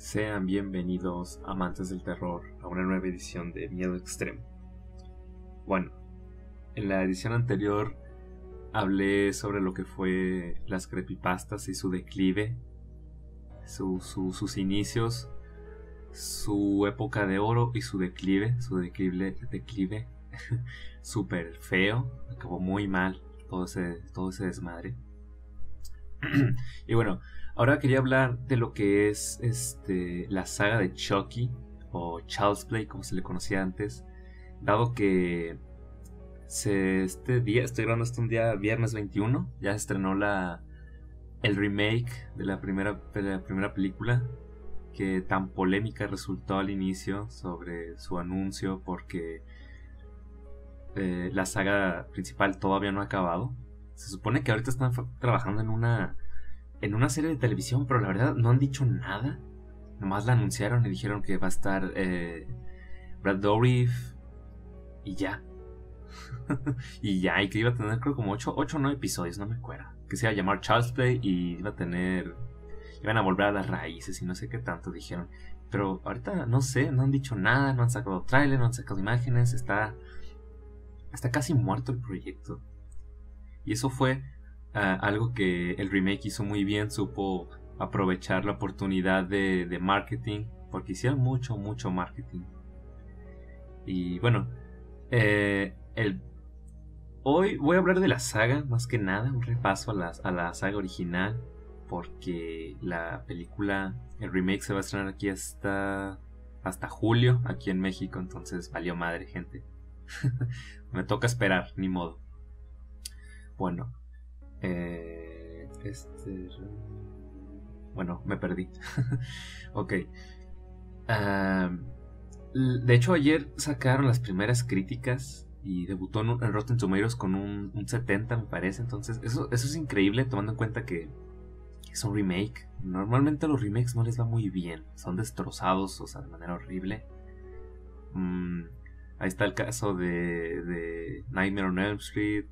Sean bienvenidos, amantes del terror, a una nueva edición de Miedo Extremo. Bueno, en la edición anterior hablé sobre lo que fue las creepypastas y su declive, sus inicios, su época de oro y su declive, su declive, declive súper feo, acabó muy mal todo ese, todo ese desmadre. y bueno, Ahora quería hablar de lo que es este, la saga de Chucky o Child's Play, como se le conocía antes, dado que este día, estoy grabando esto un día viernes 21, ya se estrenó la, el remake de la primera, la primera película, que tan polémica resultó al inicio sobre su anuncio porque eh, la saga principal todavía no ha acabado. Se supone que ahorita están trabajando en una en una serie de televisión, pero la verdad no han dicho nada. Nomás la anunciaron y dijeron que va a estar eh, Brad Dourif y ya. y ya, y que iba a tener creo como 8 o 9 episodios, no me acuerdo. Que se iba a llamar Charles Play y iba a tener... Iban a volver a las raíces y no sé qué tanto dijeron. Pero ahorita no sé, no han dicho nada, no han sacado trailer, no han sacado imágenes, está... Está casi muerto el proyecto. Y eso fue algo que el remake hizo muy bien, supo aprovechar la oportunidad de, marketing, porque hicieron mucho, mucho marketing. Y bueno, eh, el, hoy voy a hablar de la saga, más que nada, un repaso a la, a la saga original, porque la película, el remake se va a estrenar aquí hasta, hasta julio, aquí en México, entonces valió madre, gente. Me toca esperar, ni modo. Bueno, eh, este. Bueno, me perdí. ok. de hecho, ayer sacaron las primeras críticas y debutó en, Rotten Tomatoes con un, 70, me parece. Entonces, eso, es increíble tomando en cuenta que, es un remake. Normalmente a los remakes no les va muy bien. Son destrozados, o sea, de manera horrible. Mm, ahí está el caso de, de Nightmare on Elm Street.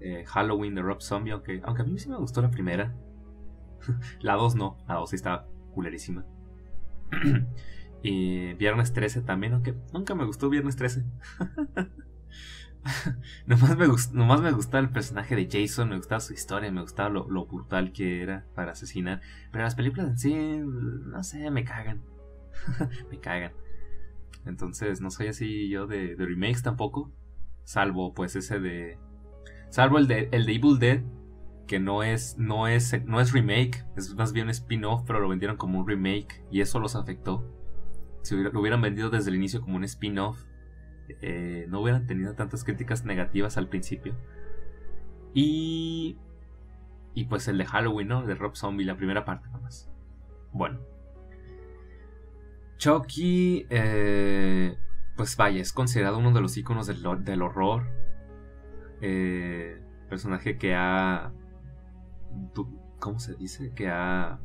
Eh, Halloween de Rob Zombie, aunque, aunque a mí sí me gustó la primera. la 2 no, la 2 sí está culerísima. y Viernes 13 también, aunque nunca me gustó Viernes 13. nomás, me gust, nomás me gustaba el personaje de Jason, me gustaba su historia, me gustaba lo, brutal que era para asesinar. Pero las películas en sí, no sé, me cagan. me cagan. Entonces, no soy así yo de remakes tampoco. Salvo pues ese de Salvo el de, el de Evil Dead, que no es, no, es, no es remake, es más bien un spin-off, pero lo vendieron como un remake y eso los afectó. Si lo hubieran vendido desde el inicio como un spin-off, eh, no hubieran tenido tantas críticas negativas al principio. Y. Y pues el de Halloween, ¿no? De Rob Zombie, la primera parte nomás. Bueno. Chucky, eh, pues vaya, es considerado uno de los iconos del, del horror eh, personaje que ha... ¿Cómo se dice? Que ha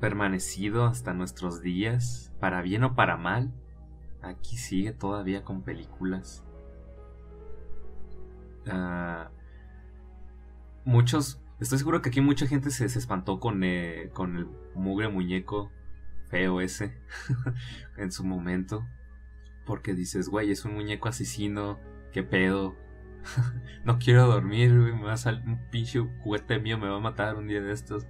permanecido hasta nuestros días, para bien o para mal. Aquí sigue todavía con películas. Ah, muchos, estoy seguro que aquí mucha gente se, espantó con, eh, con el mugre muñeco feo ese en su momento. Porque dices, güey, es un muñeco asesino, qué pedo, no quiero dormir, me va a salir un pinche juguete mío, me va a matar un día de estos.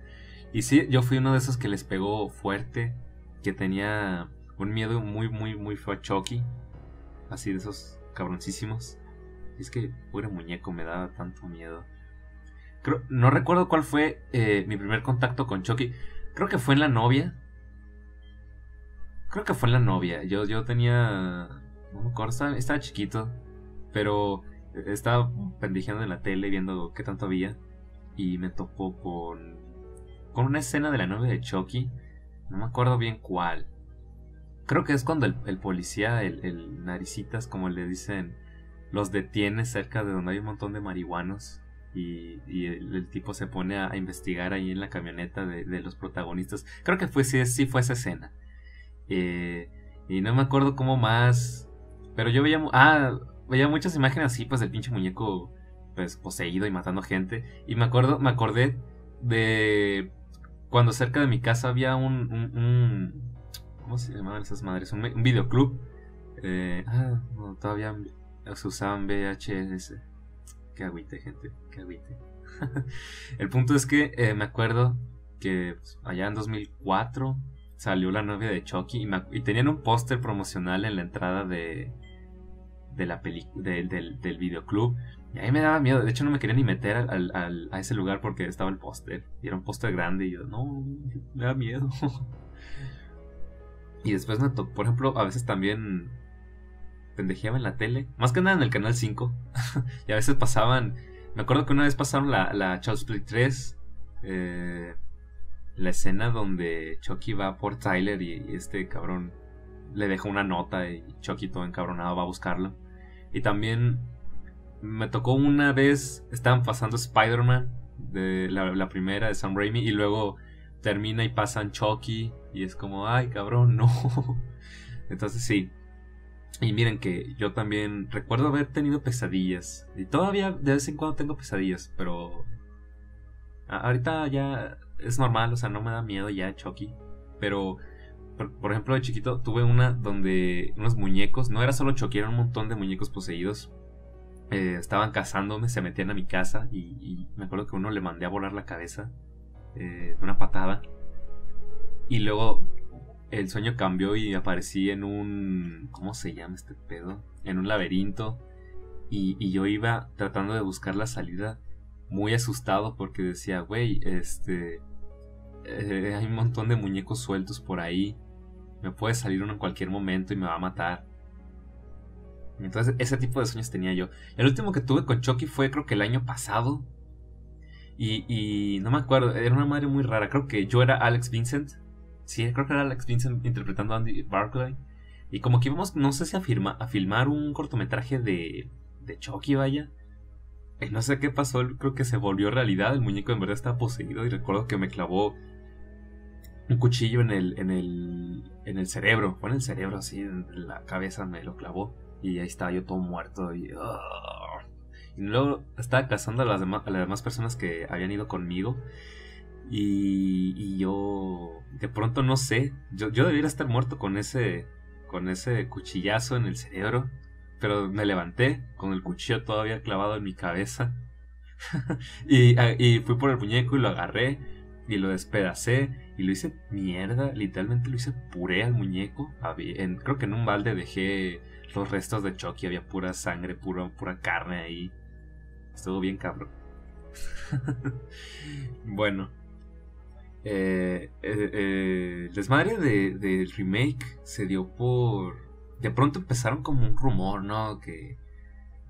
Y sí, yo fui uno de esos que les pegó fuerte, que tenía un miedo muy, muy, muy Chucky. Así de esos cabroncísimos. Es que, pobre muñeco, me daba tanto miedo. No recuerdo cuál fue eh, mi primer contacto con Chucky. Creo que fue en la novia. Creo que fue en la novia. Yo, yo tenía. No me acuerdo, estaba chiquito. Pero estaba pendijeando en la tele viendo qué tanto había y me topó con, con una escena de la novia de Chucky. No me acuerdo bien cuál. Creo que es cuando el, policía, el, el, naricitas, como le dicen, los detiene cerca de donde hay un montón de marihuanos. Y, el, tipo se pone a, investigar ahí en la camioneta de, los protagonistas. Creo que fue, sí, sí fue esa escena. Eh, y no me acuerdo cómo más. Pero yo veía. Ah, veía muchas imágenes así, pues del pinche muñeco pues poseído y matando gente. Y me acuerdo, me acordé de cuando cerca de mi casa había un, ¿cómo se llamaban esas madres? Un, un videoclub. Eh, ah, todavía se usaban VHS. Qué agüite, gente, qué agüite. el punto es que eh, me acuerdo que pues, allá en 2004 salió la novia de Chucky y, tenían un póster promocional en la entrada de, de la del, del, videoclub. Y ahí me daba miedo. De hecho, no me quería ni meter al, a ese lugar porque estaba el póster. Y era un póster grande. Y yo, no, me da miedo. y después me por ejemplo, a veces también pendejeaba en la tele. Más que nada en el canal 5. y a veces pasaban. Me acuerdo que una vez pasaron la, la Child's Play 3. Eh, la escena donde Chucky va por Tyler y, este cabrón le deja una nota y Chucky todo encabronado va a buscarlo. Y también me tocó una vez, estaban pasando Spider-Man, de la, primera de Sam Raimi, y luego termina y pasan Chucky y es como, ay cabrón, no. Entonces sí. Y miren que yo también recuerdo haber tenido pesadillas. Y todavía de vez en cuando tengo pesadillas, pero ahorita ya es normal, o sea, no me da miedo ya Chucky. Pero, por, ejemplo, de chiquito tuve una donde unos muñecos, no era solo Chucky, era un montón de muñecos poseídos. Eh, estaban cazándome, se metían a mi casa y, me acuerdo que uno le mandé a volar la cabeza eh, una patada. Y luego el sueño cambió y aparecí en un... ¿Cómo se llama este pedo? En un laberinto. Y, y yo iba tratando de buscar la salida muy asustado porque decía, güey, este eh, hay un montón de muñecos sueltos por ahí. Me puede salir uno en cualquier momento y me va a matar. Entonces, ese tipo de sueños tenía yo. El último que tuve con Chucky fue creo que el año pasado. Y, y no me acuerdo, era una madre muy rara. Creo que yo era Alex Vincent. Sí, creo que era Alex Vincent interpretando a Andy Barclay. Y como que íbamos, no sé si a, a filmar un cortometraje de, de Chucky, vaya. Y no sé qué pasó, creo que se volvió realidad. El muñeco en verdad estaba poseído. Y recuerdo que me clavó un cuchillo en el, en el, en el cerebro, fue en el cerebro así, en la cabeza me lo clavó. Y ahí estaba yo todo muerto y, ah. luego estaba cazando a las, demás, a las demás personas que habían ido conmigo. Y, y yo de pronto no sé, yo, yo debiera estar muerto con ese, con ese cuchillazo en el cerebro, pero me levanté con el cuchillo todavía clavado en mi cabeza. Y, y fui por el muñeco y lo agarré y lo despedacé y lo hice mierda, literalmente lo hice puré al muñeco. Creo que en un balde dejé los restos de Chucky, había pura sangre, pura, pura carne ahí. Estuvo bien cabrón. bueno. Eh, eh, eh, el desmadre del de, remake se dio por... De pronto empezaron como un rumor, ¿no? Que,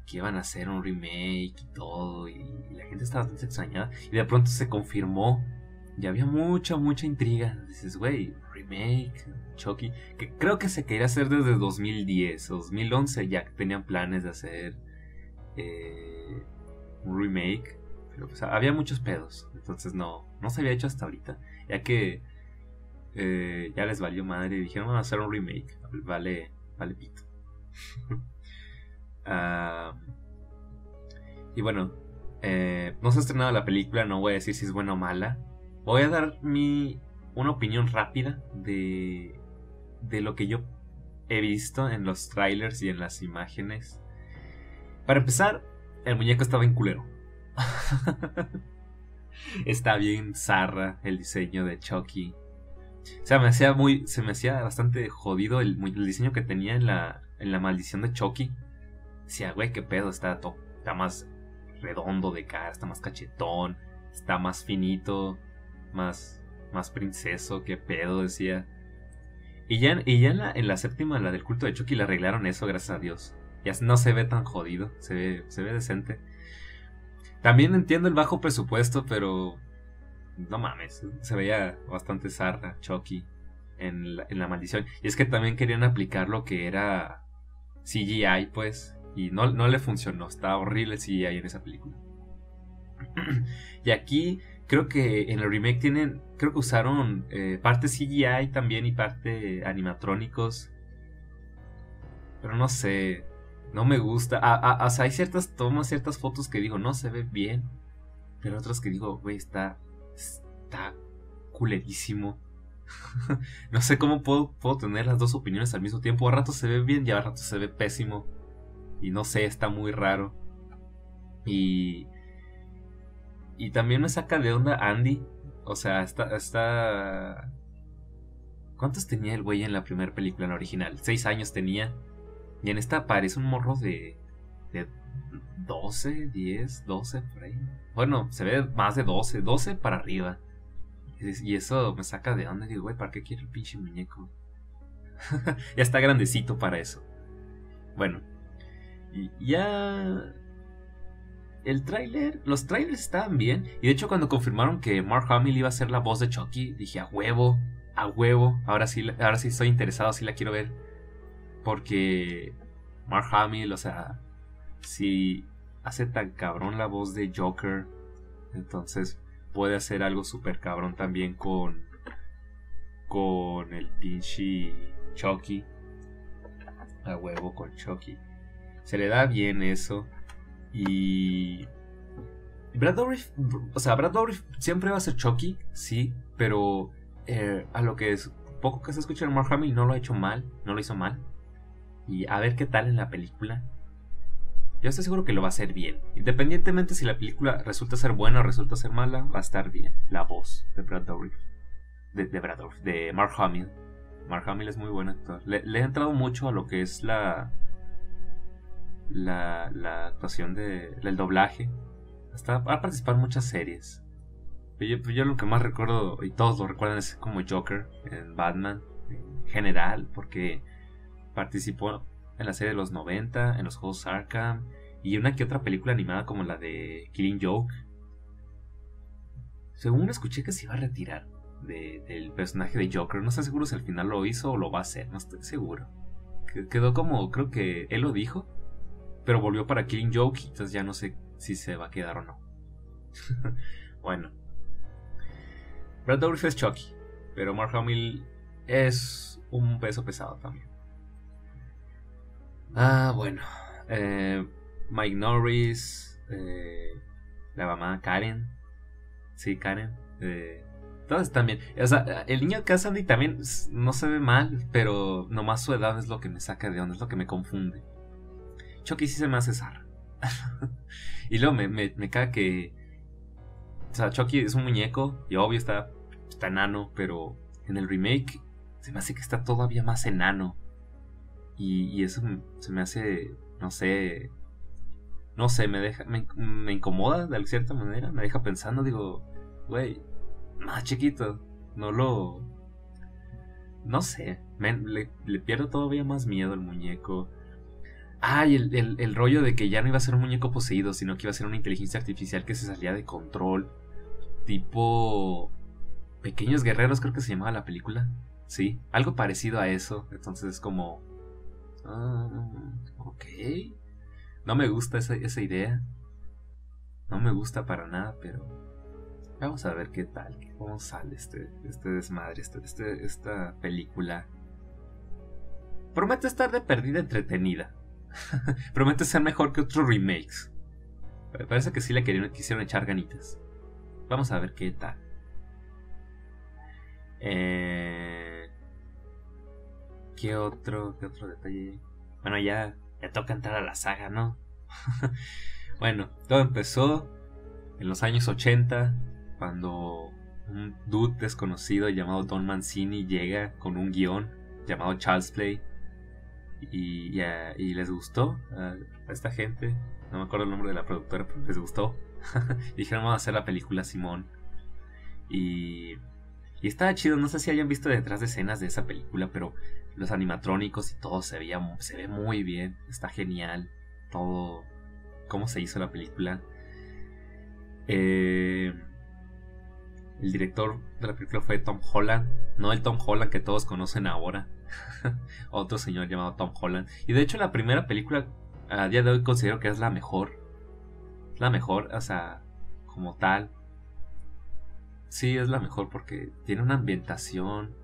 que iban a hacer un remake y todo. Y, y la gente estaba bastante extrañada. Y de pronto se confirmó y había mucha, mucha intriga. Dices, güey, remake, Chucky. Que creo que se quería hacer desde 2010 o 2011. Ya tenían planes de hacer eh, un remake. Pero pues, había muchos pedos. Entonces no, no se había hecho hasta ahorita. Ya que eh, ya les valió madre. Dijeron, vamos a hacer un remake. Vale, vale pito. Ah, y bueno, eh, no se ha estrenado la película. No voy a decir si es buena o mala voy a dar mi una opinión rápida de de lo que yo he visto en los trailers y en las imágenes. Para empezar, el muñeco estaba en culero. Está bien zarra el diseño de Chucky. O sea, me hacía muy. Se me hacía bastante jodido el, diseño que tenía en la, en la maldición de Chucky. Decía, güey, qué pedo, está, está más redondo de cara, está más cachetón, está más finito más, más princeso, qué pedo, decía. Y ya, y ya en, la, séptima, la del culto de Chucky, le arreglaron eso, gracias a Dios. Ya no se ve tan jodido, se ve, se ve decente. También entiendo el bajo presupuesto, pero no mames, se veía bastante zarra Chucky en la, en la maldición. Y es que también querían aplicar lo que era CGI, pues, y no, no le funcionó, está horrible el CGI en esa película. y aquí creo que en el remake tienen, creo que usaron eh, parte CGI también y parte animatrónicos. Pero no sé, no me gusta. o sea, hay ciertas tomas, ciertas fotos que digo, no se ve bien. Pero otras que digo, güey, está, está culerísimo. no sé cómo puedo, puedo tener las dos opiniones al mismo tiempo. A rato se ve bien y a rato se ve pésimo. Y no sé, está muy raro. Y. Y también me saca de onda Andy. O sea, está. está... ¿Cuántos tenía el güey en la primera película, en la original? Seis años tenía. Y en esta parece un morro de. de 12, 10, 12, por. Bueno, se ve más de 12, 12 para arriba. Y eso me saca de onda. Digo, güey, ¿para qué quiere el pinche muñeco? ya está grandecito para eso. Bueno, ya. El tráiler, los trailers estaban bien. Y de hecho, cuando confirmaron que Mark Hamill iba a ser la voz de Chucky, dije a huevo, a huevo. Ahora sí, ahora sí estoy interesado, sí la quiero ver. Porque Mark Hamill, o sea, si hace tan cabrón la voz de Joker, entonces puede hacer algo súper cabrón también con con el pinche Chucky. A huevo con Chucky. Se le da bien eso. Y. Brad Dourif, o sea, Brad Dourif siempre va a ser Chucky, sí, pero eh, a lo que es poco que se escucha en Mark Hamill no lo ha hecho mal, no lo hizo mal. Y a ver qué tal en la película. Yo estoy seguro que lo va a hacer bien. Independientemente si la película resulta ser buena o resulta ser mala, va a estar bien. La voz de Brad Dourif. De, Brad Dourif, de Mark Hamill. Mark Hamill es muy buen actor. Le, le, he entrado mucho a lo que es la. La, la actuación de, del doblaje. Hasta ha participado en muchas series. Yo, yo lo que más recuerdo, y todos lo recuerdan, es como Joker en Batman en general, porque participó en la serie de los 90, en los juegos Arkham y una que otra película animada como la de Killing Joke. Según escuché que se iba a retirar del personaje de Joker, no estoy seguro si al final lo hizo o lo va a hacer, no estoy seguro. Quedó como, creo que él lo dijo, pero volvió para Killing Joke, entonces ya no sé si se va a quedar o no. bueno. Brad Dourif es Chucky, pero Mark Hamill es un peso pesado también. Ah, bueno. Eh, Mike Norris. Eh, la mamá Karen. Sí, Karen. Eh, todas también. O sea, el niño Cassidy también no se ve mal, pero nomás su edad es lo que me saca de onda, es lo que me confunde. Se me hace zar. y luego me, me, caga que. O sea, Chucky es un muñeco y obvio está, está enano, pero en el remake se me hace que está todavía más enano. Y, eso se me hace, no sé, no sé, me deja, me, incomoda de cierta manera, me deja pensando, digo, güey, más chiquito, no lo, no sé, le, pierdo todavía más miedo al muñeco. Ay, el, el, rollo de que ya no iba a ser un muñeco poseído, sino que iba a ser una inteligencia artificial que se salía de control. Tipo... Pequeños Guerreros creo que se llamaba la película. Sí, algo parecido a eso. Entonces es como... Ah, ok. No me gusta esa, esa idea. No me gusta para nada, pero vamos a ver qué tal, cómo sale este, este desmadre, este, este, esta película. Promete estar de perdida entretenida. Promete ser mejor que otros remakes. parece que sí le querían, quisieron echar ganitas. Vamos a ver qué tal. Eh... ¿Qué otro, qué otro detalle? Bueno, ya, ya toca entrar a la saga, ¿no? bueno, todo empezó en los años 80, cuando un dude desconocido llamado Don Mancini llega con un guion llamado Child's Play y, y, les gustó a, esta gente. No me acuerdo el nombre de la productora, pero les gustó. Dijeron, vamos a hacer la película Simón. Y, y estaba chido, no sé si hayan visto detrás de escenas de esa película, pero los animatrónicos y todo se veía ve muy bien, está genial todo cómo se hizo la película. Eh, el director de la película fue Tom Holland, no el Tom Holland que todos conocen ahora, otro señor llamado Tom Holland. Y de hecho la primera película a día de hoy considero que es la mejor, la mejor, o sea, como tal. Sí, es la mejor porque tiene una ambientación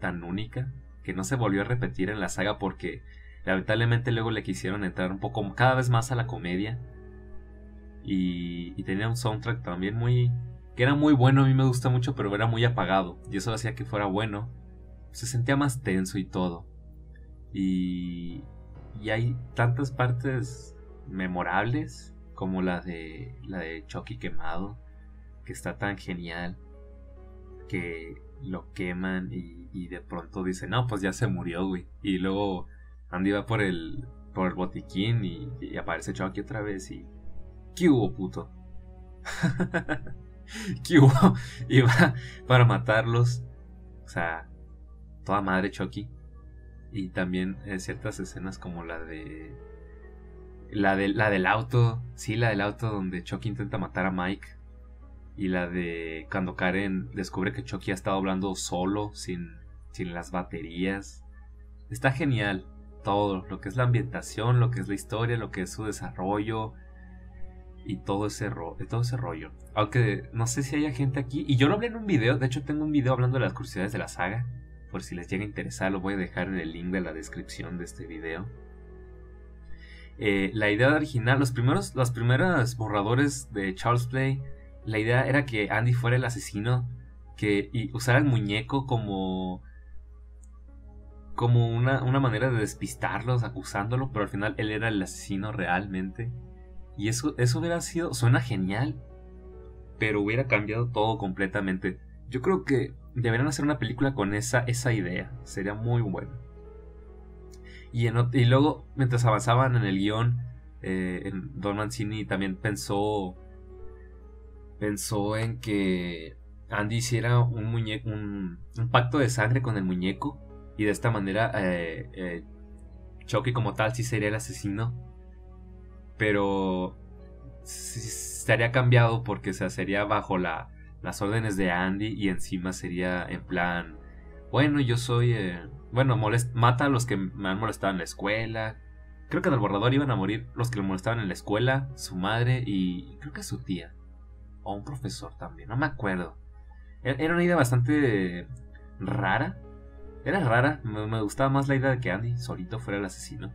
tan única que no se volvió a repetir en la saga porque lamentablemente luego le quisieron entrar un poco cada vez más a la comedia y, tenía un soundtrack también muy que era muy bueno, a mí me gusta mucho, pero era muy apagado. Y eso hacía que fuera bueno. Se sentía más tenso y todo. Y, y hay tantas partes memorables como la de la de Chucky quemado, que está tan genial que lo queman y, de pronto dicen, no, pues ya se murió, güey. Y luego Andy va por el, por el botiquín y, aparece Chucky otra vez y... ¿Qué hubo, puto? ¿Qué hubo? Y va para matarlos. O sea, toda madre Chucky. Y también eh, ciertas escenas como la de... La, de, la del auto, sí, la del auto donde Chucky intenta matar a Mike y la de cuando Karen descubre que Chucky ha estado hablando solo, sin, sin las baterías. Está genial todo, lo que es la ambientación, lo que es la historia, lo que es su desarrollo y todo ese, todo ese rollo. Aunque no sé si haya gente aquí, y yo lo hablé en un video, de hecho tengo un video hablando de las curiosidades de la saga, por si les llega a interesar lo voy a dejar en el link de la descripción de este video. Eh, la idea original, los primeros, los primeros borradores de Charles Play la idea era que Andy fuera el asesino que y usara el muñeco como como una, una, manera de despistarlos, acusándolo, pero al final él era el asesino realmente. Y eso, eso hubiera sido, suena genial, pero hubiera cambiado todo completamente. Yo creo que deberían hacer una película con esa, esa idea, sería muy bueno. Y, luego, mientras avanzaban en el guion, eh, Don Mancini también pensó pensó en que Andy hiciera un, muñeco, un, pacto de sangre con el muñeco y de esta manera eh, eh, Chucky como tal sí sería el asesino, pero estaría cambiado porque se sería bajo la, las órdenes de Andy y encima sería en plan, bueno, yo soy, eh, bueno, mata a los que me han molestado en la escuela. Creo que en el borrador iban a morir los que le molestaban en la escuela, su madre y creo que su tía o un profesor también, no me acuerdo. E-, era una idea bastante rara. Era rara, me, gustaba más la idea de que Andy solito fuera el asesino.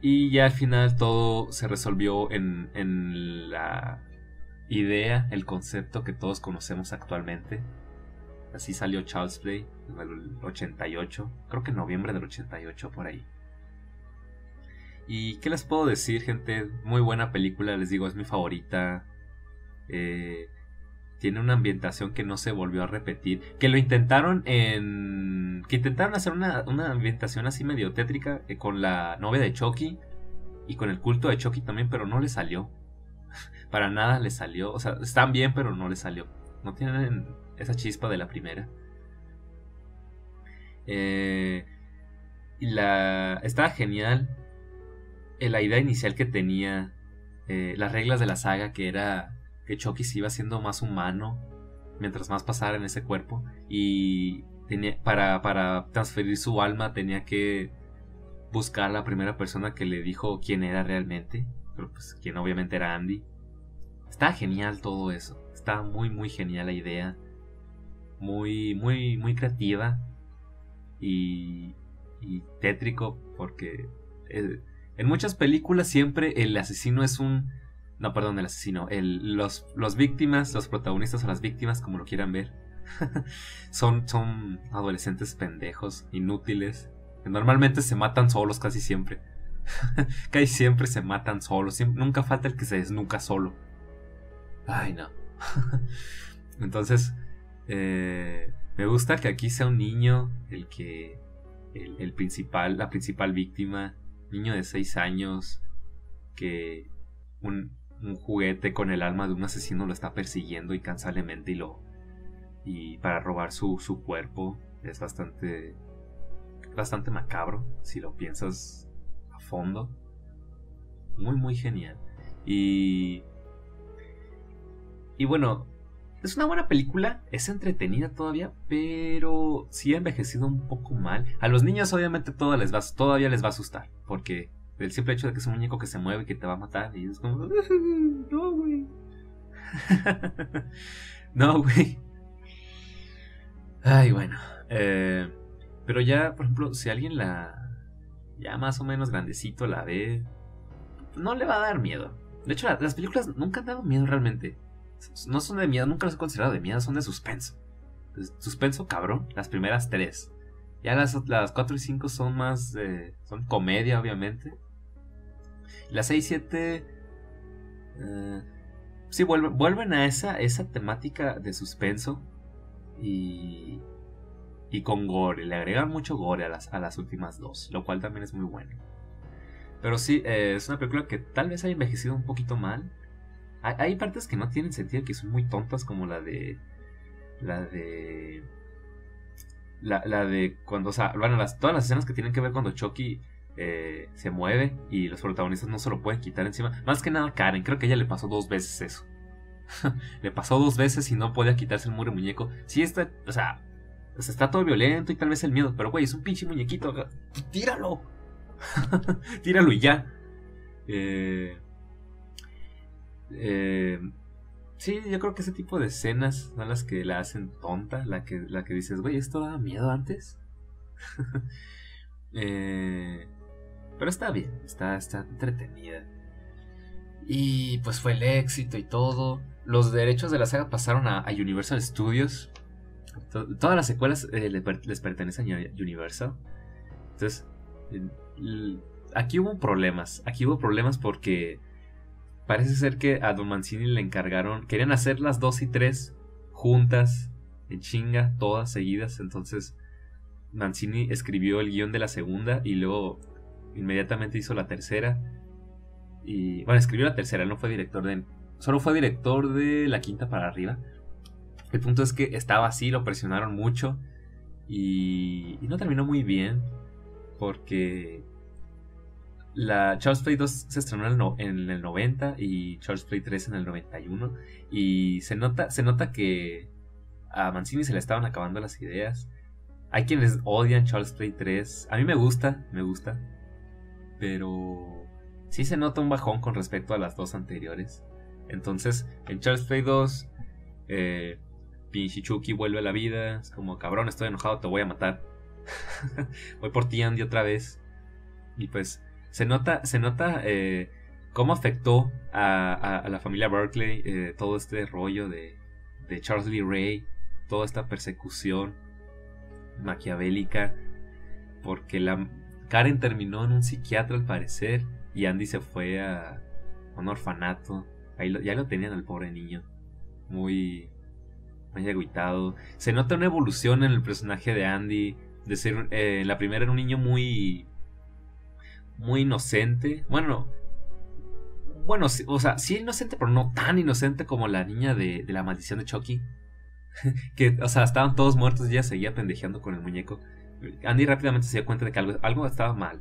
Y ya al final todo se resolvió en, en la idea, el concepto que todos conocemos actualmente. Así salió Charles Play en el 88, creo que en noviembre del 88 por ahí. ¿Y qué les puedo decir, gente? Muy buena película, les digo, es mi favorita. Eh, tiene una ambientación que no se volvió a repetir. Que lo intentaron en. Que intentaron hacer una, ambientación así medio tétrica eh, con la novia de Chucky y con el culto de Chucky también, pero no le salió. Para nada le salió. O sea, están bien, pero no le salió. No tienen esa chispa de la primera. Eh, y la. Estaba genial. La idea inicial que tenía. las reglas de la saga, que era que Chucky se iba siendo más humano mientras más pasara en ese cuerpo y tenía, para, para transferir su alma tenía que buscar a la primera persona que le dijo quién era realmente, pero pues quien obviamente era Andy. Está genial todo eso, está muy muy genial la idea, muy muy muy creativa y, y tétrico porque eh, en muchas películas siempre el asesino es un no, perdón, el asesino. El, los, los víctimas, los protagonistas o las víctimas, como lo quieran ver, son, son adolescentes pendejos, inútiles. Que normalmente se matan solos casi siempre. casi siempre se matan solos. nunca falta el que se desnuca solo. Ay, no. Entonces, eh, me gusta que aquí sea un niño el que. El, principal, la principal víctima. Niño de 6 años. Que. Un, un juguete con el alma de un asesino lo está persiguiendo incansablemente y lo y para robar su, su cuerpo es bastante bastante macabro si lo piensas a fondo muy muy genial y y bueno es una buena película, es entretenida todavía, pero sí ha envejecido un poco mal. A los niños obviamente todo les va, todavía les va a asustar, porque el simple hecho de que es un muñeco que se mueve y que te va a matar. Y es como, no, güey. no, güey. Ay, bueno. Eh, pero ya, por ejemplo, si alguien la. Ya más o menos grandecito la ve. No le va a dar miedo. De hecho, las películas nunca han dado miedo realmente. No son de miedo, nunca los he considerado de miedo, son de suspenso. Suspenso cabrón, las primeras tres. Ya las, las 4 y 5 son más. son comedia, obviamente. Las 6 y 7. Eh, sí, vuelven, vuelven a esa, esa temática de suspenso. Y. Y con gore. Le agregan mucho gore a las, a las últimas dos. Lo cual también es muy bueno. Pero sí, eh, es una película que tal vez haya envejecido un poquito mal. Hay, partes que no tienen sentido, que son muy tontas, como la de. La de la, de cuando, o sea, bueno, las, todas las escenas que tienen que ver cuando Chucky eh, se mueve y los protagonistas no se lo pueden quitar encima. Más que nada Karen, creo que ella le pasó dos veces eso. le pasó dos veces y no podía quitarse el muro muñeco. Sí, está, o sea, está todo violento y tal vez el miedo, pero güey, es un pinche muñequito. Tíralo. Tíralo y ya. Eh, eh, Sí, yo creo que ese tipo de escenas son las que la hacen tonta, la que, la que dices, güey, ¿esto daba miedo antes? Eh, pero está bien, está, está entretenida. Y pues fue el éxito y todo. Los derechos de la saga pasaron a, Universal Studios. todas las secuelas eh, les pertenecen a Universal. Entonces, aquí hubo problemas. Aquí hubo problemas porque Parece ser que a Don Mancini le encargaron, querían hacer las dos y tres juntas, en chinga, todas seguidas. Entonces Mancini escribió el guion de la segunda y luego inmediatamente hizo la tercera. Y bueno, escribió la tercera, no fue director de... Solo fue director de la quinta para arriba. El punto es que estaba así, lo presionaron mucho y, y no terminó muy bien porque la Charles Play 2 se estrenó en el, 90 y Charles Play 3 en el 91. Y se nota, se nota que a Mancini se le estaban acabando las ideas. Hay quienes odian Charles Play 3. A mí me gusta, me gusta. Pero sí se nota un bajón con respecto a las dos anteriores. Entonces, en Charles Play 2, eh, Chucky vuelve a la vida. Es como, cabrón, estoy enojado, te voy a matar. voy por ti, Andy, otra vez. Y pues se nota, se nota eh, cómo afectó a, la familia Berkeley eh, todo este rollo de, de Charles Lee Ray, toda esta persecución maquiavélica, porque la Karen terminó en un psiquiatra al parecer y Andy se fue a un orfanato. Ahí ya lo tenían al pobre niño, muy, muy agüitado. Se nota una evolución en el personaje de Andy, de ser, eh, la primera era un niño muy muy inocente. Bueno, bueno, o sea, sí inocente, pero no tan inocente como la niña de, la maldición de Chucky. que, o sea, estaban todos muertos y ella seguía pendejeando con el muñeco. Andy rápidamente se dio cuenta de que algo, estaba mal.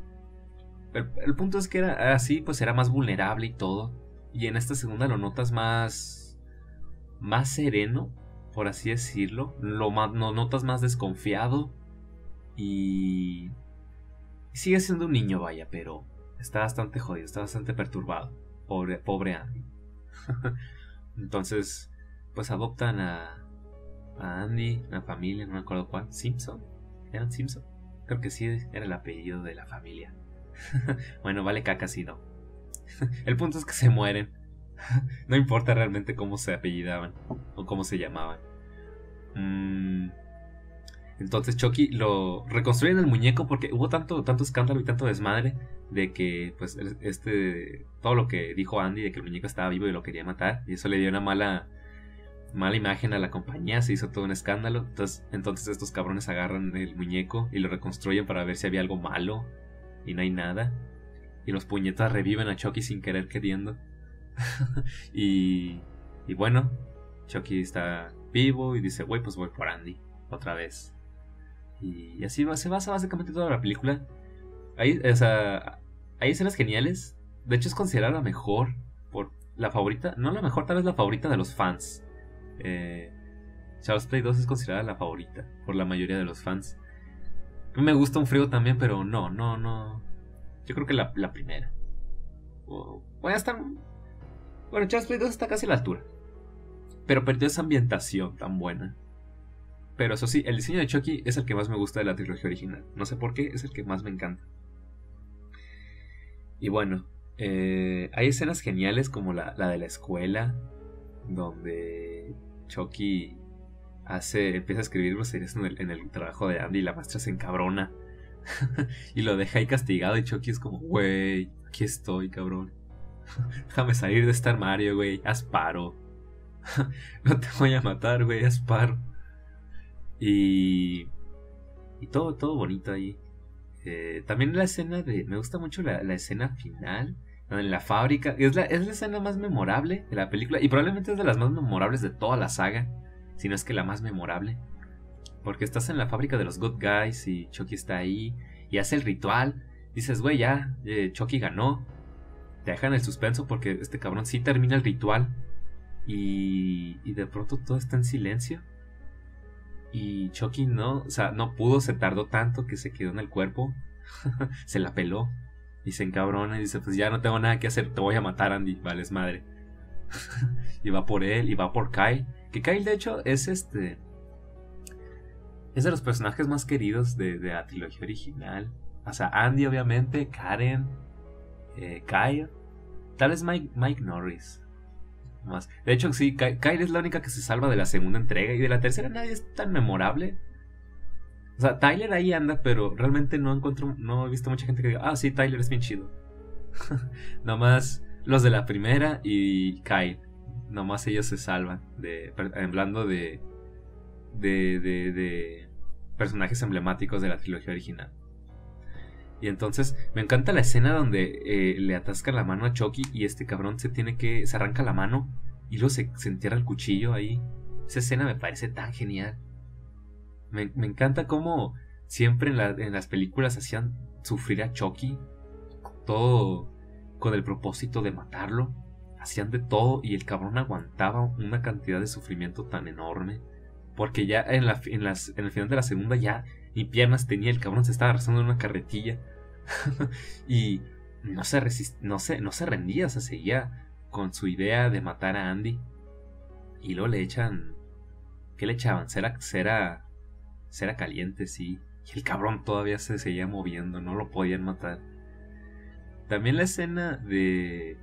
el punto es que era así, pues era más vulnerable y todo. Y en esta segunda lo notas más. más sereno, por así decirlo. Lo, lo notas más desconfiado. Y sigue siendo un niño, vaya, pero está bastante jodido, está bastante perturbado. Pobre, pobre Andy. Entonces, pues adoptan a, a Andy, una familia, no me acuerdo cuál, Simpson. ¿Eran Simpson? Creo que sí, era el apellido de la familia. bueno, vale caca si no. el punto es que se mueren. no importa realmente cómo se apellidaban o cómo se llamaban. Mmm entonces Chucky lo reconstruyen el muñeco porque hubo tanto, tanto escándalo y tanto desmadre de que pues este todo lo que dijo Andy de que el muñeco estaba vivo y lo quería matar y eso le dio una mala mala imagen a la compañía, se hizo todo un escándalo. Entonces, entonces estos cabrones agarran el muñeco y lo reconstruyen para ver si había algo malo y no hay nada. Y los puñetas reviven a Chucky sin querer queriendo. y, y bueno, Chucky está vivo y dice, güey, pues voy por Andy otra vez. Y así se basa básicamente toda la película. Hay, o sea, hay escenas geniales. De hecho, es considerada la mejor. Por la favorita. No la mejor, tal vez la favorita de los fans. Eh, Charles Play 2 es considerada la favorita. Por la mayoría de los fans. Me gusta un frío también, pero no, no, no. Yo creo que la, la primera. Voy a estar. Bueno, Charles Play 2 está casi a la altura. Pero perdió esa ambientación tan buena. Pero eso sí, el diseño de Chucky es el que más me gusta de la trilogía original. No sé por qué, es el que más me encanta. Y bueno, eh, hay escenas geniales como la, de la escuela. donde Chucky hace, empieza a escribir groserías en el, en el trabajo de Andy y la maestra se encabrona. y lo deja ahí castigado y Chucky es como, güey, aquí estoy, cabrón. Déjame salir de este armario, güey. Haz paro. no te voy a matar, güey. Haz paro. Y... Y todo, todo bonito ahí. Eh, también la escena de... Me gusta mucho la, la escena final en la fábrica. Es la, es la escena más memorable de la película y probablemente es de las más memorables de toda la saga, si no es que la más memorable. Porque estás en la fábrica de los Good Guys y Chucky está ahí y hace el ritual. Dices, güey, ya, eh, Chucky ganó. Te dejan el suspenso porque este cabrón sí termina el ritual. Y, y de pronto todo está en silencio. Y Chucky no, o sea, no pudo, se tardó tanto que se quedó en el cuerpo. se la peló. Y se encabrona y dice, pues ya no tengo nada que hacer, te voy a matar, Andy, vales madre. y va por él, y va por Kyle. Que Kyle, de hecho, es este... Es de los personajes más queridos de, la trilogía original. O sea, Andy, obviamente, Karen, eh, Kyle. Tal vez Mike, Mike Norris. De hecho, sí, Kyle es la única que se salva de la segunda entrega. Y de la tercera nadie es tan memorable. O sea, Tyler ahí anda, pero realmente no encuentro, no he visto mucha gente que diga, ah, sí, Tyler es bien chido. Nomás los de la primera y Kyle. Nomás ellos se salvan. De, hablando de, de, de personajes emblemáticos de la trilogía original. Y entonces me encanta la escena donde eh, le atasca la mano a Chucky y este cabrón se tiene que. se arranca la mano y luego se, se entierra el cuchillo ahí. Esa escena me parece tan genial. Me, encanta cómo siempre en, las películas hacían sufrir a Chucky. Todo con el propósito de matarlo. Hacían de todo y el cabrón aguantaba una cantidad de sufrimiento tan enorme. Porque ya en, la, en, las, en el final de la segunda ya ni piernas tenía, el cabrón se estaba arrastrando en una carretilla. y no se, no, se, no se rendía, o seguía con su idea de matar a Andy. Y luego le echan... ¿Qué le echaban? Cera, cera, era caliente, sí. Y el cabrón todavía se seguía moviendo, no lo podían matar. También la escena de...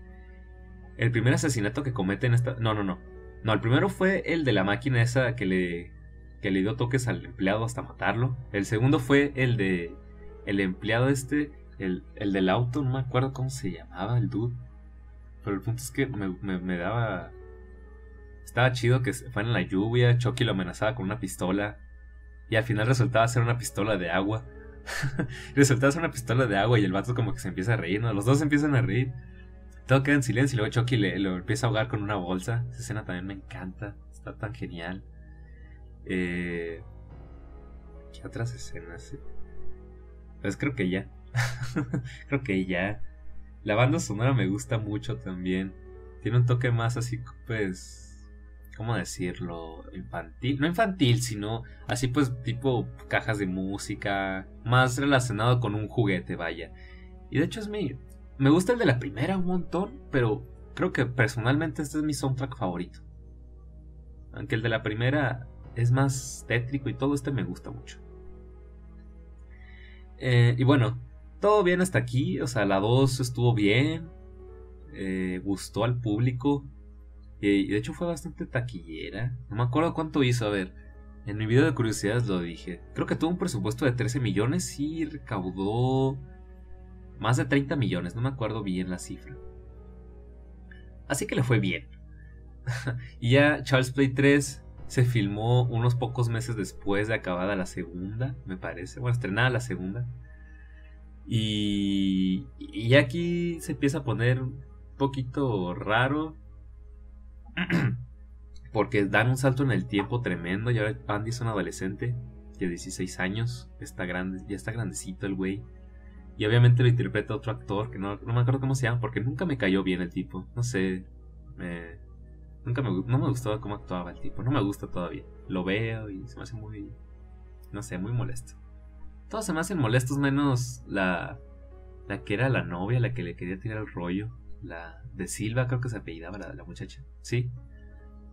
El primer asesinato que cometen esta... No, no, no. No, el primero fue el de la máquina esa que le, que le dio toques al empleado hasta matarlo. El segundo fue el de... El empleado este, el, el del auto, no me acuerdo cómo se llamaba el dude. Pero el punto es que me, me, daba... Estaba chido que fue en la lluvia, Chucky lo amenazaba con una pistola. Y al final resultaba ser una pistola de agua. resultaba ser una pistola de agua y el vato como que se empieza a reír, ¿no? Los dos empiezan a reír. Todo queda en silencio y luego Chucky le, lo empieza a ahogar con una bolsa. Esa escena también me encanta. Está tan genial. Eh, ¿Qué otras escenas? Pues creo que ya. creo que ya. La banda sonora me gusta mucho también. Tiene un toque más así, pues ¿cómo decirlo? Infantil. No infantil, sino así pues tipo cajas de música. Más relacionado con un juguete, vaya. Y de hecho es mi... Me gusta el de la primera un montón, pero creo que personalmente este es mi soundtrack favorito. Aunque el de la primera es más tétrico y todo este me gusta mucho. Eh, y bueno, todo bien hasta aquí. O sea, la 2 estuvo bien. Eh, gustó al público. Y de hecho fue bastante taquillera. No me acuerdo cuánto hizo, a ver. En mi video de curiosidades lo dije. Creo que tuvo un presupuesto de 13 millones y recaudó más de 30 millones. No me acuerdo bien la cifra. Así que le fue bien. y ya Charles Play 3 se filmó unos pocos meses después de acabada la segunda, me parece. Bueno, estrenada la segunda. Y, y aquí se empieza a poner un poquito raro porque dan un salto en el tiempo tremendo. Ya Andy es un adolescente de 16 años, está grande, ya está grandecito el güey. Y obviamente lo interpreta otro actor que no, no, me acuerdo cómo se llama, porque nunca me cayó bien el tipo. No sé, nunca me, no me gustaba cómo actuaba el tipo. No me gusta todavía. Lo veo y se me hace muy, no sé, muy molesto. Todos se me hacen molestos menos la, la que era la novia, la que le quería tirar el rollo. La de Silva, creo que se apellidaba la, la muchacha. Sí.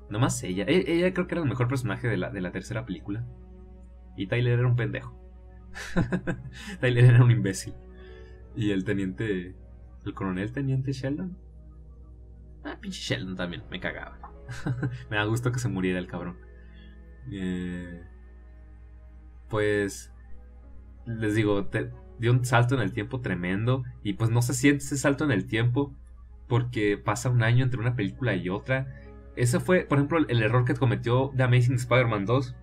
Nomás ella. E, ella creo que era el mejor personaje de la, de la tercera película. Y Tyler era un pendejo. Tyler era un imbécil. Y el teniente. El coronel teniente Sheldon. Ah, pinche Sheldon también, me cagaba. me da gusto que se muriera el cabrón. Eh, pues les digo, dio un salto en el tiempo tremendo y pues no se siente ese salto en el tiempo porque pasa un año entre una película y otra. Ese fue, por ejemplo, el error que cometió The Amazing Spider-Man 2,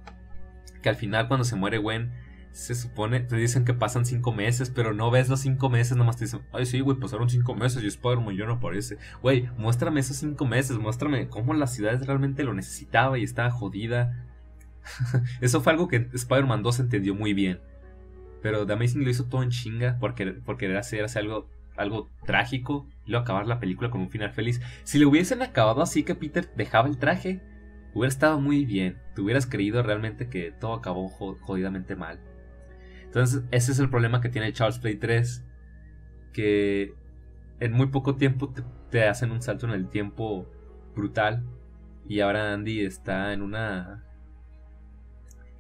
que al final cuando se muere Gwen se supone, te dicen que pasan cinco meses, pero no ves los cinco meses, nomás te dicen, ay sí, güey, pasaron cinco meses y Spider-Man ya no aparece. Güey, muéstrame esos cinco meses, muéstrame cómo la ciudad realmente lo necesitaba y estaba jodida. Eso fue algo que Spider-Man 2 entendió muy bien. Pero The Amazing lo hizo todo en chinga porque, querer hacer, algo, algo trágico y luego acabar la película con un final feliz. Si le hubiesen acabado así que Peter dejaba el traje, hubiera estado muy bien. Te hubieras creído realmente que todo acabó jodidamente mal. Entonces, ese es el problema que tiene Charles Play 3. Que en muy poco tiempo te, hacen un salto en el tiempo brutal. Y ahora Andy está en una.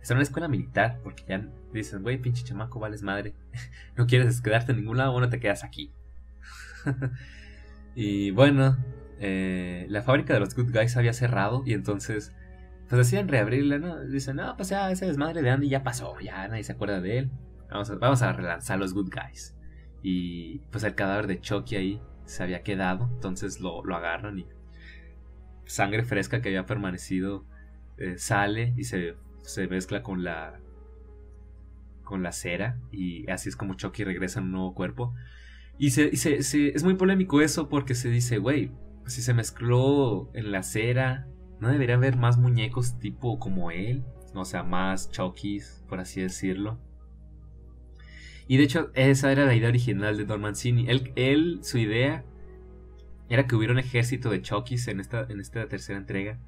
Está en una escuela militar. Porque ya dicen, güey, pinche chamaco, vales madre. no quieres quedarte en ningún lado, bueno, te quedas aquí. y bueno, eh, la fábrica de los Good Guys había cerrado. Y entonces pues deciden reabrirla, ¿no? Dicen, no, pues ya ese desmadre de Andy ya pasó, ya nadie se acuerda de él. Vamos a, vamos a relanzar los Good Guys. Y pues el cadáver de Chucky ahí se había quedado, entonces lo, agarran y sangre fresca que había permanecido eh, sale y se, se mezcla con la con la cera y así es como Chucky regresa en un nuevo cuerpo. Y, se, es muy polémico eso porque se dice, güey, si se mezcló en la cera ¿No debería haber más muñecos tipo como él? O sea, más Chucky's, por así decirlo. Y de hecho, esa era la idea original de Don Mancini. Él, su idea era que hubiera un ejército de Chucky's en esta, en esta tercera entrega.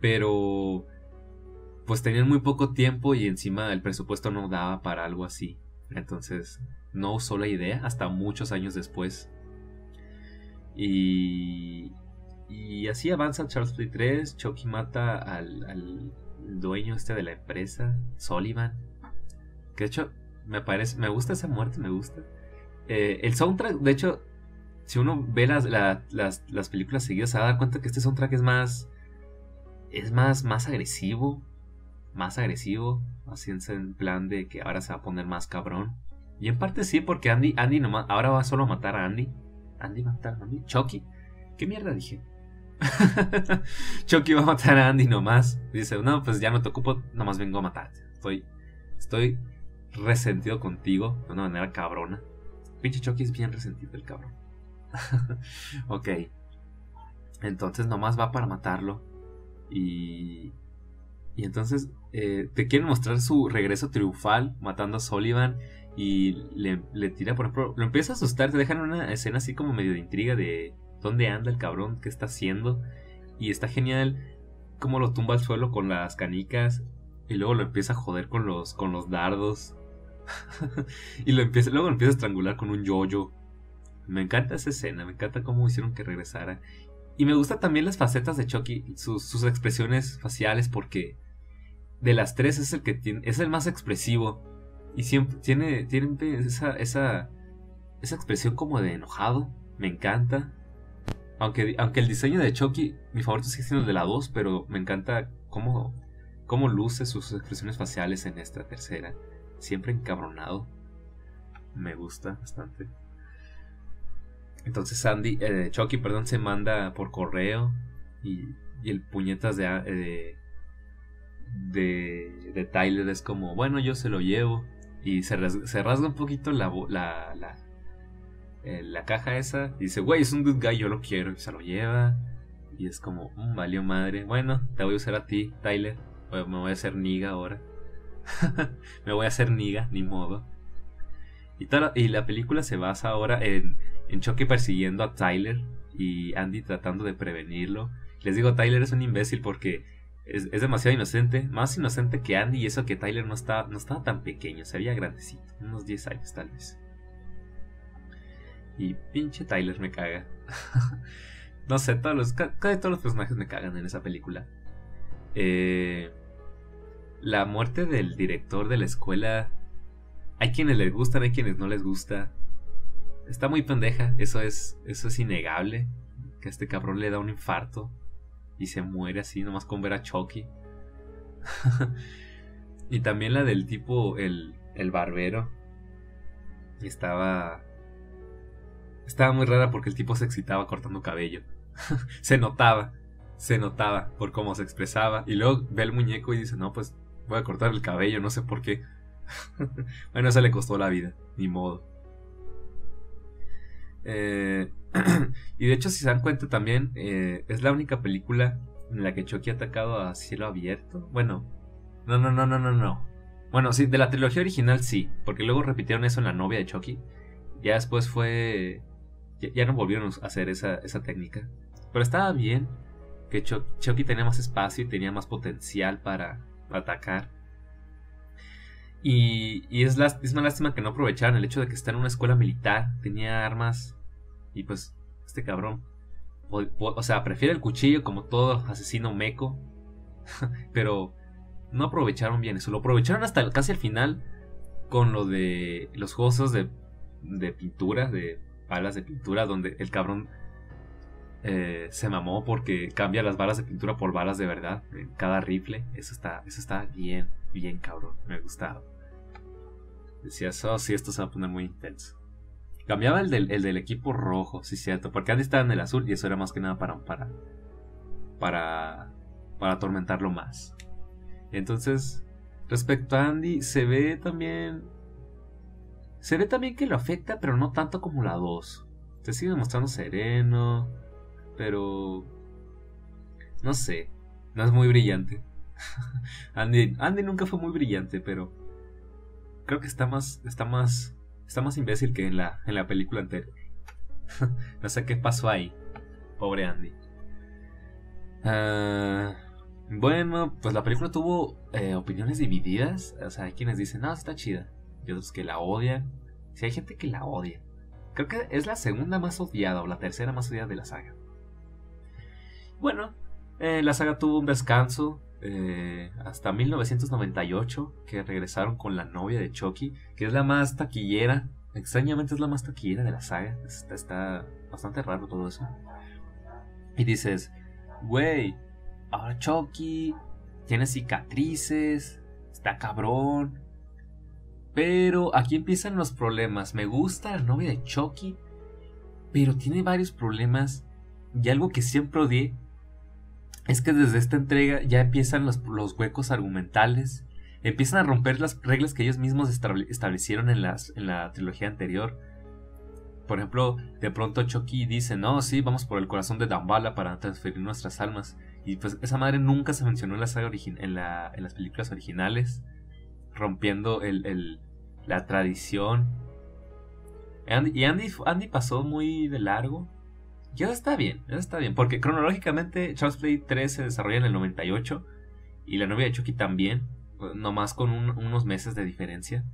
Pero pues tenían muy poco tiempo y encima el presupuesto no daba para algo así. Entonces no usó la idea hasta muchos años después. Y, y así avanza Charles Play 3. Chucky mata al, dueño este de la empresa, Sullivan. Que de hecho, me parece. Me gusta esa muerte, me gusta. Eh, el soundtrack, de hecho, si uno ve las, las, películas seguidas, se va a dar cuenta que este soundtrack es más. Es más, más agresivo. Más agresivo. Así en plan de que ahora se va a poner más cabrón. Y en parte sí, porque Andy, Andy ahora va solo a matar a Andy. Andy va a matar a Andy. Chucky. ¿Qué mierda dije? Chucky va a matar a Andy nomás. Dice, no, pues ya no te ocupo, nomás vengo a matarte. Estoy, estoy resentido contigo de una manera cabrona. Pinche Chucky es bien resentido el cabrón. ok. Entonces nomás va para matarlo. Y... Y entonces eh, te quieren mostrar su regreso triunfal matando a Sullivan. Y le, le tira, por ejemplo, lo empieza a asustar. Te dejan una escena así como medio de intriga de dónde anda el cabrón, qué está haciendo. Y está genial cómo lo tumba al suelo con las canicas y luego lo empieza a joder con los, con los dardos. y lo empieza, luego lo empieza a estrangular con un yoyo. Me encanta esa escena, me encanta cómo hicieron que regresara. Y me gustan también las facetas de Chucky, sus, expresiones faciales, porque de las tres es el que tiene, es el más expresivo. Y siempre tiene, tiene esa, esa, esa expresión como de enojado. Me encanta. Aunque, el diseño de Chucky, mi favorito sigue siendo el de la 2, pero me encanta cómo, cómo luce sus expresiones faciales en esta tercera. Siempre encabronado. Me gusta bastante. Entonces Sandy, eh, Chucky, perdón, se manda por correo y, el puñetas de, de, de, Tyler es como, bueno, yo se lo llevo. Y se, se rasga un poquito la, la, la caja esa. dice, güey, es un good guy, yo lo quiero. Y se lo lleva. Y es como, mmm, valió madre. Bueno, te voy a usar a ti, Tyler. Me voy a hacer niga ahora. me voy a hacer niga, ni modo. Y, y la película se basa ahora en, en Chucky persiguiendo a Tyler y Andy tratando de prevenirlo. Les digo, Tyler es un imbécil porque es, demasiado inocente. Más inocente que Andy y eso que Tyler no, está, no estaba tan pequeño, se veía grandecito. Unos 10 años tal vez. Y pinche Tyler me caga. no sé, todos los, casi todos los personajes me cagan en esa película. Eh, la muerte del director de la escuela. Hay quienes les gustan, hay quienes no les gusta. Está muy pendeja, eso es, eso es innegable. Que este cabrón le da un infarto. y se muere así nomás con ver a Chucky. y también la del tipo, el, el barbero. Estaba... Estaba muy rara porque el tipo se excitaba cortando cabello. se notaba, se notaba por cómo se expresaba. Y luego ve el muñeco y dice, no, pues voy a cortar el cabello, no sé por qué. bueno, eso le costó la vida, ni modo. Eh, y de hecho, si se dan cuenta también, eh, es la única película en la que Chucky ha atacado a cielo abierto. Bueno, no, no, no, no, no, no. Bueno, sí, de la trilogía original sí, porque luego repitieron eso en la novia de Chucky. Ya después fue... Ya, no volvieron a hacer esa, esa técnica. Pero estaba bien que Chucky tenía más espacio y tenía más potencial para, atacar. Y, y es, es, una lástima que no aprovecharan el hecho de que está en una escuela militar, tenía armas y pues este cabrón, o, sea, prefiere el cuchillo como todo asesino meco, pero no aprovecharon bien eso, lo aprovecharon hasta casi al final con lo de los juegos de, de pintura, de balas de pintura, donde el cabrón eh, se mamó porque cambia las balas de pintura por balas de verdad en cada rifle. Eso está, eso está bien, bien cabrón. Me gustaba. Decías, oh, sí, esto se va a poner muy intenso. Cambiaba el del, el equipo rojo, sí, cierto. Porque antes estaba en el azul y eso era más que nada para. para. para. para atormentarlo más. Entonces, respecto a Andy, se ve también. Se ve también que lo afecta, pero no tanto como la 2. Se sigue mostrando sereno pero no sé, no es muy brillante. Andy, Andy nunca fue muy brillante, pero creo que está más, está más, está más imbécil que en la, en la película anterior. no sé qué pasó ahí, pobre Andy. Ah, bueno, pues la película tuvo eh, opiniones divididas. O sea, hay quienes dicen, no, está chida. Y otros que la odian. Si hay gente que la odia. Creo que es la segunda más odiada o la tercera más odiada de la saga. Bueno, eh, la saga tuvo un descanso eh, hasta 1998, que regresaron con la novia de Chucky, que es la más taquillera. Extrañamente es la más taquillera de la saga. Está, bastante raro todo eso. Y dices, güey, ahora Chucky tiene cicatrices, está cabrón. Pero aquí empiezan los problemas. Me gusta la novia de Chucky, pero tiene varios problemas. Y algo que siempre odié es que desde esta entrega ya empiezan los, huecos argumentales, empiezan a romper las reglas que ellos mismos establecieron en, las, en la trilogía anterior. Por ejemplo, de pronto Chucky dice, no, sí, vamos por el corazón de Dambala para transferir nuestras almas. Y pues esa madre nunca se mencionó en la saga en, la, en las películas originales, rompiendo el, la tradición. y Andy, Andy pasó muy de largo ya está bien, ya está bien. Porque cronológicamente Charles Play 3 se desarrolla en el 98 y la novia de Chucky también, nomás con unos meses de diferencia.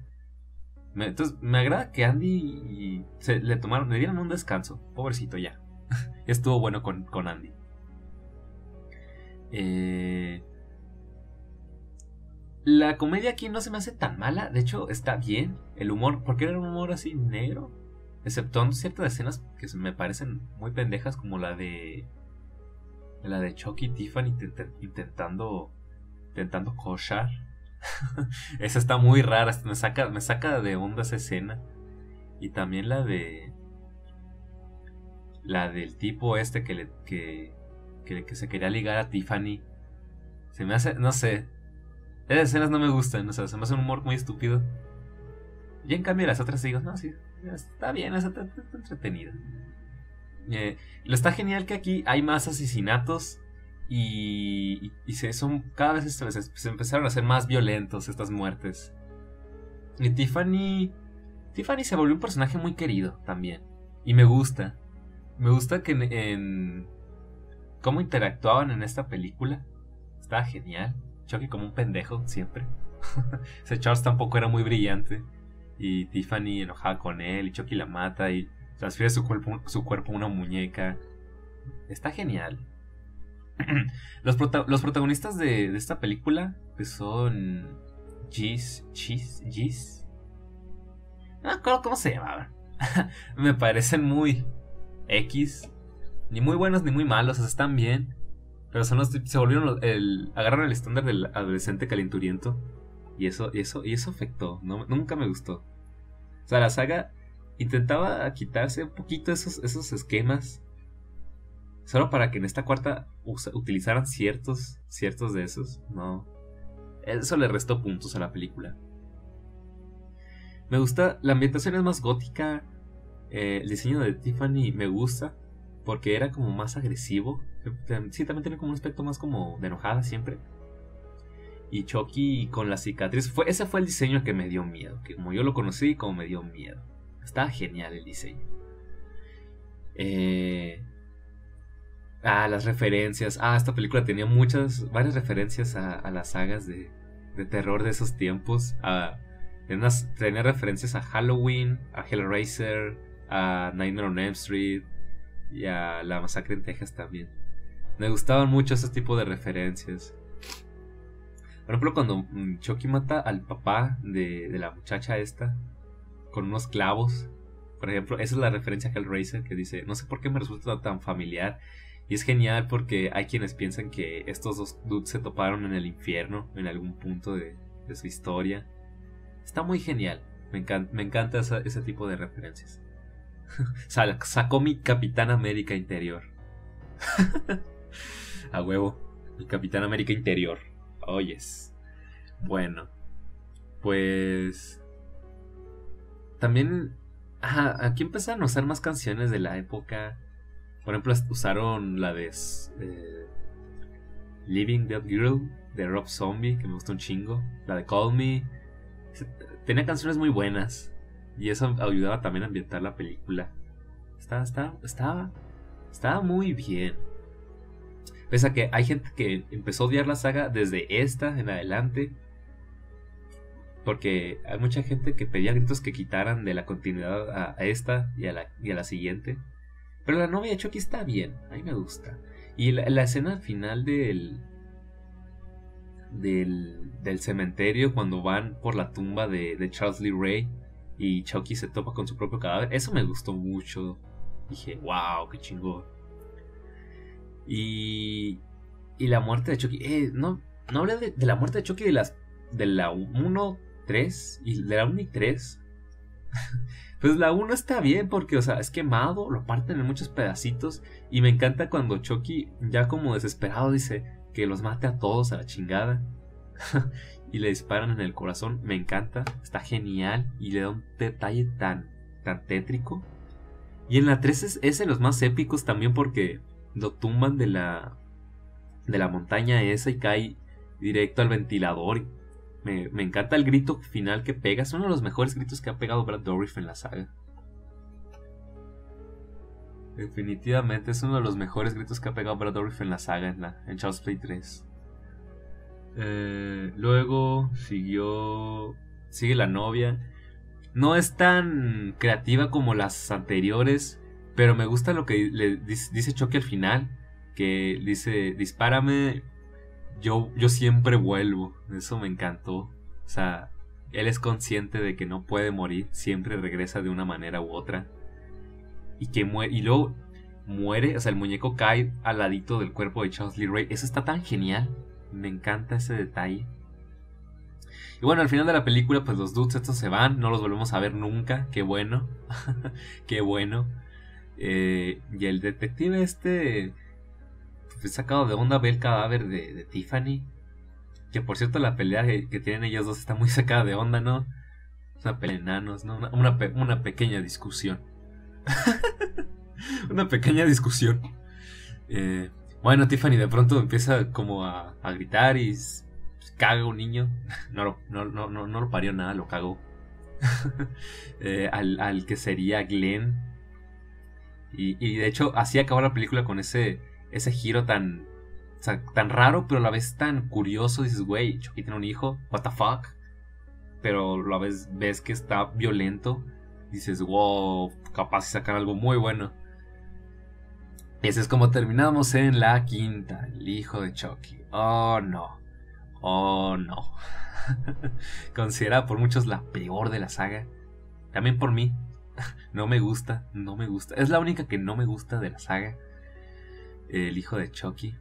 entonces, me agrada que Andy se, le tomaron, le dieron un descanso. Pobrecito ya. Estuvo bueno con, con Andy. Eh, la comedia aquí no se me hace tan mala. De hecho, está bien. El humor, porque era un humor así negro. Excepto ciertas escenas que me parecen muy pendejas, como la de. La de Chucky y Tiffany intentando. Intentando cochar. esa está muy rara. Me saca, me saca de onda esa escena. Y también la de. La del tipo este que le. que. que, se quería ligar a Tiffany. Se me hace. no sé. Esas escenas no me gustan. O sea, se me hace un humor muy estúpido. Y en cambio las otras digo, no, sí, está bien, está, entretenido. Eh, lo está genial que aquí hay más asesinatos y, y, se son cada vez se, empezaron a ser más violentos estas muertes. Y Tiffany Tiffany se volvió un personaje muy querido también y me gusta. Me gusta que en, cómo interactuaban en esta película. Estaba genial. Chucky como un pendejo siempre. Ese Charles tampoco era muy brillante y Tiffany enojada con él y Chucky la mata y transfiere su cuerpo, su cuerpo a una muñeca. Está genial. los, protagonistas de, esta película pues son Gis, Gis, Gis. No acuerdo cómo se llamaban. me parecen muy X. Ni muy buenos ni muy malos, están bien. Pero son los, se volvieron el, agarraron el estándar del adolescente calenturiento. Y eso, eso, y eso afectó. No, nunca me gustó. O sea, la saga intentaba quitarse un poquito esos, esos esquemas. Solo para que en esta cuarta utilizaran ciertos, ciertos de esos. No. Eso le restó puntos a la película. Me gusta, la ambientación es más gótica. Eh, el diseño de Tiffany me gusta porque era como más agresivo. Sí, también tiene como un aspecto más como de enojada siempre. Y Chucky con la cicatriz, fue, ese fue el diseño que me dio miedo. Que como yo lo conocí, como me dio miedo. Está genial el diseño. Eh, ah, las referencias. Ah, esta película tenía muchas, varias referencias a, las sagas de, terror de esos tiempos. A, tenía referencias a Halloween, a Hellraiser, a Nightmare on Elm Street y a La Masacre en Texas también. Me gustaban mucho ese tipo de referencias. Por ejemplo, cuando mm, Chucky mata al papá de, la muchacha esta con unos clavos. Por ejemplo, esa es la referencia a Hellraiser que dice, no sé por qué me resulta tan familiar. Y es genial porque hay quienes piensan que estos dos dudes se toparon en el infierno en algún punto de, su historia. Está muy genial. Me encanta, me encanta ese tipo de referencias. Sacó mi Capitán América interior. A huevo. El Capitán América interior. Oyes. Bueno. Pues. También. Aquí empezaron a usar más canciones de la época. Por ejemplo, usaron la de. Eh, Living Dead Girl de Rob Zombie, que me gustó un chingo. La de Call Me. Tenía canciones muy buenas. Y eso ayudaba también a ambientar la película. Estaba, estaba, estaba, estaba muy bien. Pese a que hay gente que empezó a odiar la saga desde esta en adelante. Porque hay mucha gente que pedía gritos que quitaran de la continuidad a, esta y a, la, y a, la, siguiente. Pero la novia de Chucky está bien, a me gusta. Y la, escena final del, del, del, cementerio, cuando van por la tumba de, de Charles Lee Ray y Chucky se topa con su propio cadáver, eso me gustó mucho. Dije, wow, qué chingón. Y, y la muerte de Chucky. Eh, no, no hablé de, la muerte de Chucky de, las, de la 1, 3 y de la 1 y 3. pues la 1 está bien porque, o sea, es quemado, lo parten en muchos pedacitos. Y me encanta cuando Chucky, ya como desesperado, dice que los mate a todos a la chingada. y le disparan en el corazón. Me encanta, está genial y le da un detalle tan, tan tétrico. Y en la 3 es, es de los más épicos también porque lo tumban de la, de la montaña esa y cae directo al ventilador. Me, me, encanta el grito final que pega. Es uno de los mejores gritos que ha pegado Brad Dourif en la saga. Definitivamente es uno de los mejores gritos que ha pegado Brad Dourif en la saga en, la, en Charles Play 3. Eh, luego siguió. Sigue la novia. No es tan creativa como las anteriores. Pero me gusta lo que le dice Chucky al final. Que dice, dispárame, yo, yo siempre vuelvo. Eso me encantó. O sea, él es consciente de que no puede morir. Siempre regresa de una manera u otra. Y que muere. Y luego muere. O sea, el muñeco cae al ladito del cuerpo de Charles Lee Ray. Eso está tan genial. Me encanta ese detalle. Y bueno, al final de la película, pues los dudes estos se van. No los volvemos a ver nunca. Qué bueno. Qué bueno. Eh, y el detective este sacado de onda ve el cadáver de, Tiffany. Que por cierto la pelea que, tienen ellos dos está muy sacada de onda, ¿no? Una pelea enanos, ¿no? Una, pequeña discusión. una pequeña discusión. Eh, bueno, Tiffany de pronto empieza como a, gritar y caga un niño. No, no, no, no, no lo parió nada, lo cagó. Eh, al, al que sería Glenn y, de hecho, así acabó la película con ese, ese giro tan, tan raro, pero a la vez tan curioso. Dices, güey, Chucky tiene un hijo, what the fuck. Pero a la vez ves que está violento. Dices, wow, capaz de sacar algo muy bueno. Ese es como terminamos en la quinta, el hijo de Chucky. Oh no, oh no. Considerada por muchos la peor de la saga. También por mí, no me gusta, no me gusta. Es la única que no me gusta de la saga. El hijo de Chucky.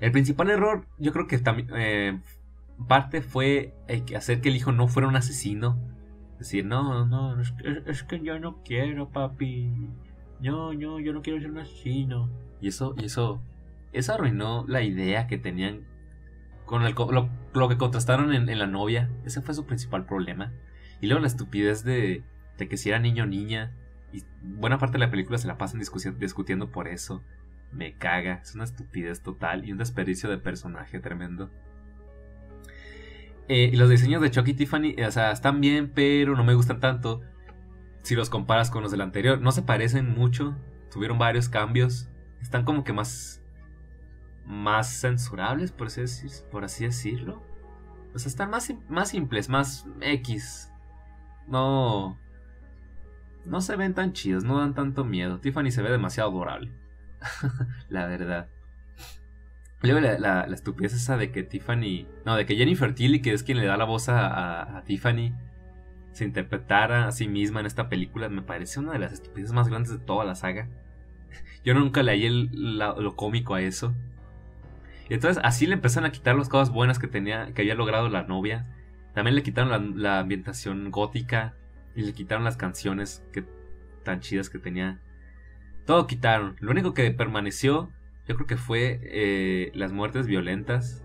El principal error, yo creo que también eh, parte fue hacer que el hijo no fuera un asesino. Decir, no, no, es que, yo no quiero, papi. No, no, yo no quiero ser un asesino. Y eso, y eso, eso arruinó la idea que tenían con el, lo, que contrastaron en, la novia. Ese fue su principal problema. Y luego la estupidez de, de que si era niño o niña. Y buena parte de la película se la pasan discutiendo por eso. Me caga, es una estupidez total y un desperdicio de personaje tremendo. Eh, y los diseños de Chucky y Tiffany, o sea, están bien, pero no me gustan tanto si los comparas con los del anterior. No se parecen mucho, tuvieron varios cambios. Están como que más más censurables, por así, por así decirlo. O sea, están más, más simples, más X. No. No se ven tan chidos, no dan tanto miedo. Tiffany se ve demasiado adorable. la verdad. Luego la, la, estupidez esa de que Tiffany. No, de que Jennifer Tilly, que es quien le da la voz a, Tiffany, se interpretara a sí misma en esta película, me parece una de las estupideces más grandes de toda la saga. Yo nunca leí el, lo cómico a eso. Y entonces así le empezaron a quitar las cosas buenas que tenía, que había logrado la novia. También le quitaron la, ambientación gótica y le quitaron las canciones que, tan chidas que tenía. Todo quitaron. Lo único que permaneció, yo creo que fue eh, las muertes violentas.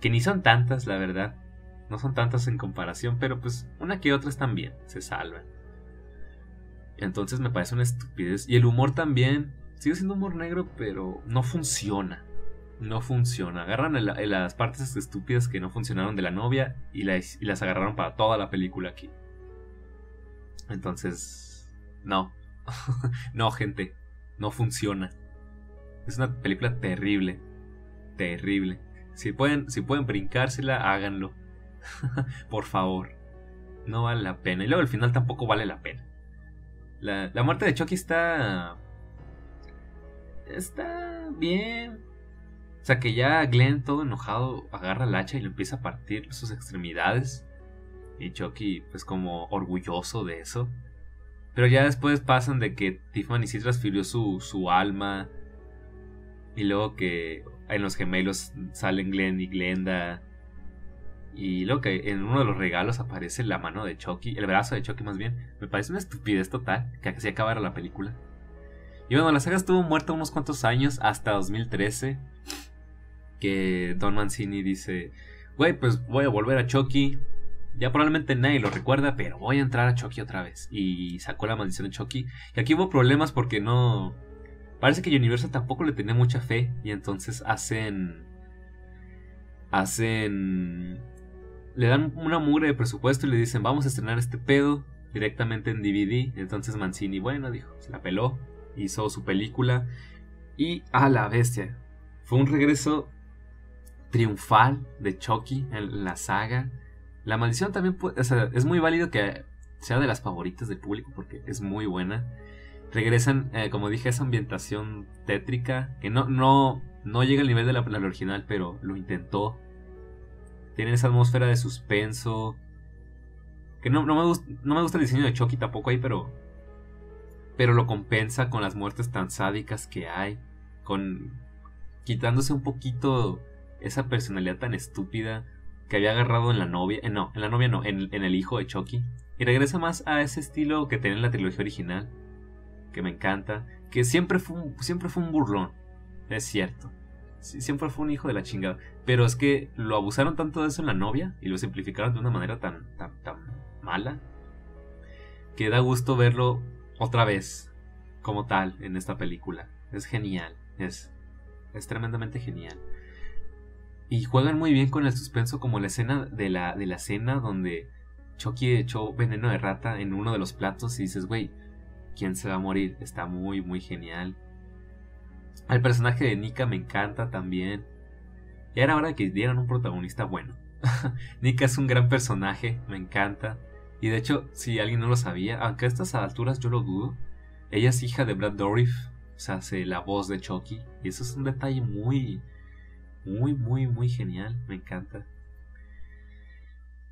Que ni son tantas, la verdad. No son tantas en comparación, pero pues una que otras también se salvan. Entonces me parece una estupidez. Y el humor también. Sigue siendo humor negro, pero no funciona no funciona. Agarran las partes estúpidas que no funcionaron de la novia y las, y las agarraron para toda la película aquí. Entonces, no. no, gente. No funciona. Es una película terrible. Terrible. Si pueden, si pueden brincársela, háganlo. Por favor. No vale la pena. Y luego el final tampoco vale la pena. La, la muerte de Chucky está... Está bien o sea que ya Glenn todo enojado agarra el hacha y lo empieza a partir sus extremidades. Y Chucky pues como orgulloso de eso. Pero ya después pasan de que Tiffany sí transfirió su, su alma. Y luego que en los gemelos salen Glenn y Glenda. Y luego que en uno de los regalos aparece la mano de Chucky, el brazo de Chucky más bien. Me parece una estupidez total que así acabara la película. Y bueno, la saga estuvo muerta unos cuantos años, hasta 2013 que Don Mancini dice, güey, pues voy a volver a Chucky. Ya probablemente nadie lo recuerda, pero voy a entrar a Chucky otra vez. Y sacó la maldición de Chucky. Y aquí hubo problemas porque no... Parece que Universal tampoco le tenía mucha fe. Y entonces hacen... Hacen... Le dan una mugre de presupuesto y le dicen, vamos a estrenar este pedo directamente en DVD. Entonces Mancini, bueno, dijo, se la peló. Hizo su película. Y a la bestia. Fue un regreso triunfal de Chucky en la saga. La maldición también es muy válido que sea de las favoritas del público porque es muy buena. Regresan, eh, como dije, esa ambientación tétrica que no, no, no llega al nivel de la, original, pero lo intentó. Tiene esa atmósfera de suspenso. Que no, no, me gusta, no me gusta el diseño de Chucky tampoco ahí, pero. Pero lo compensa con las muertes tan sádicas que hay. Con. quitándose un poquito esa personalidad tan estúpida que había agarrado en la novia, eh, no, en la novia no, en, el hijo de Chucky. Y regresa más a ese estilo que tenía en la trilogía original, que me encanta, que siempre fue un, siempre fue un burlón, es cierto. siempre fue un hijo de la chingada. Pero es que lo abusaron tanto de eso en la novia y lo simplificaron de una manera tan, tan, tan mala que da gusto verlo otra vez como tal en esta película. Es genial, es, es tremendamente genial. Y juegan muy bien con el suspenso como la escena de la, de la cena donde Chucky echó veneno de rata en uno de los platos y dices, güey, ¿quién se va a morir? Está muy, muy genial. El personaje de Nika me encanta también. Y era hora de que dieran un protagonista bueno. Nika es un gran personaje, me encanta. Y de hecho, si alguien no lo sabía, aunque a estas alturas yo lo dudo, ella es hija de Brad Dourif, o sea, hace la voz de Chucky. Y eso es un detalle muy, muy, muy, muy genial. Me encanta.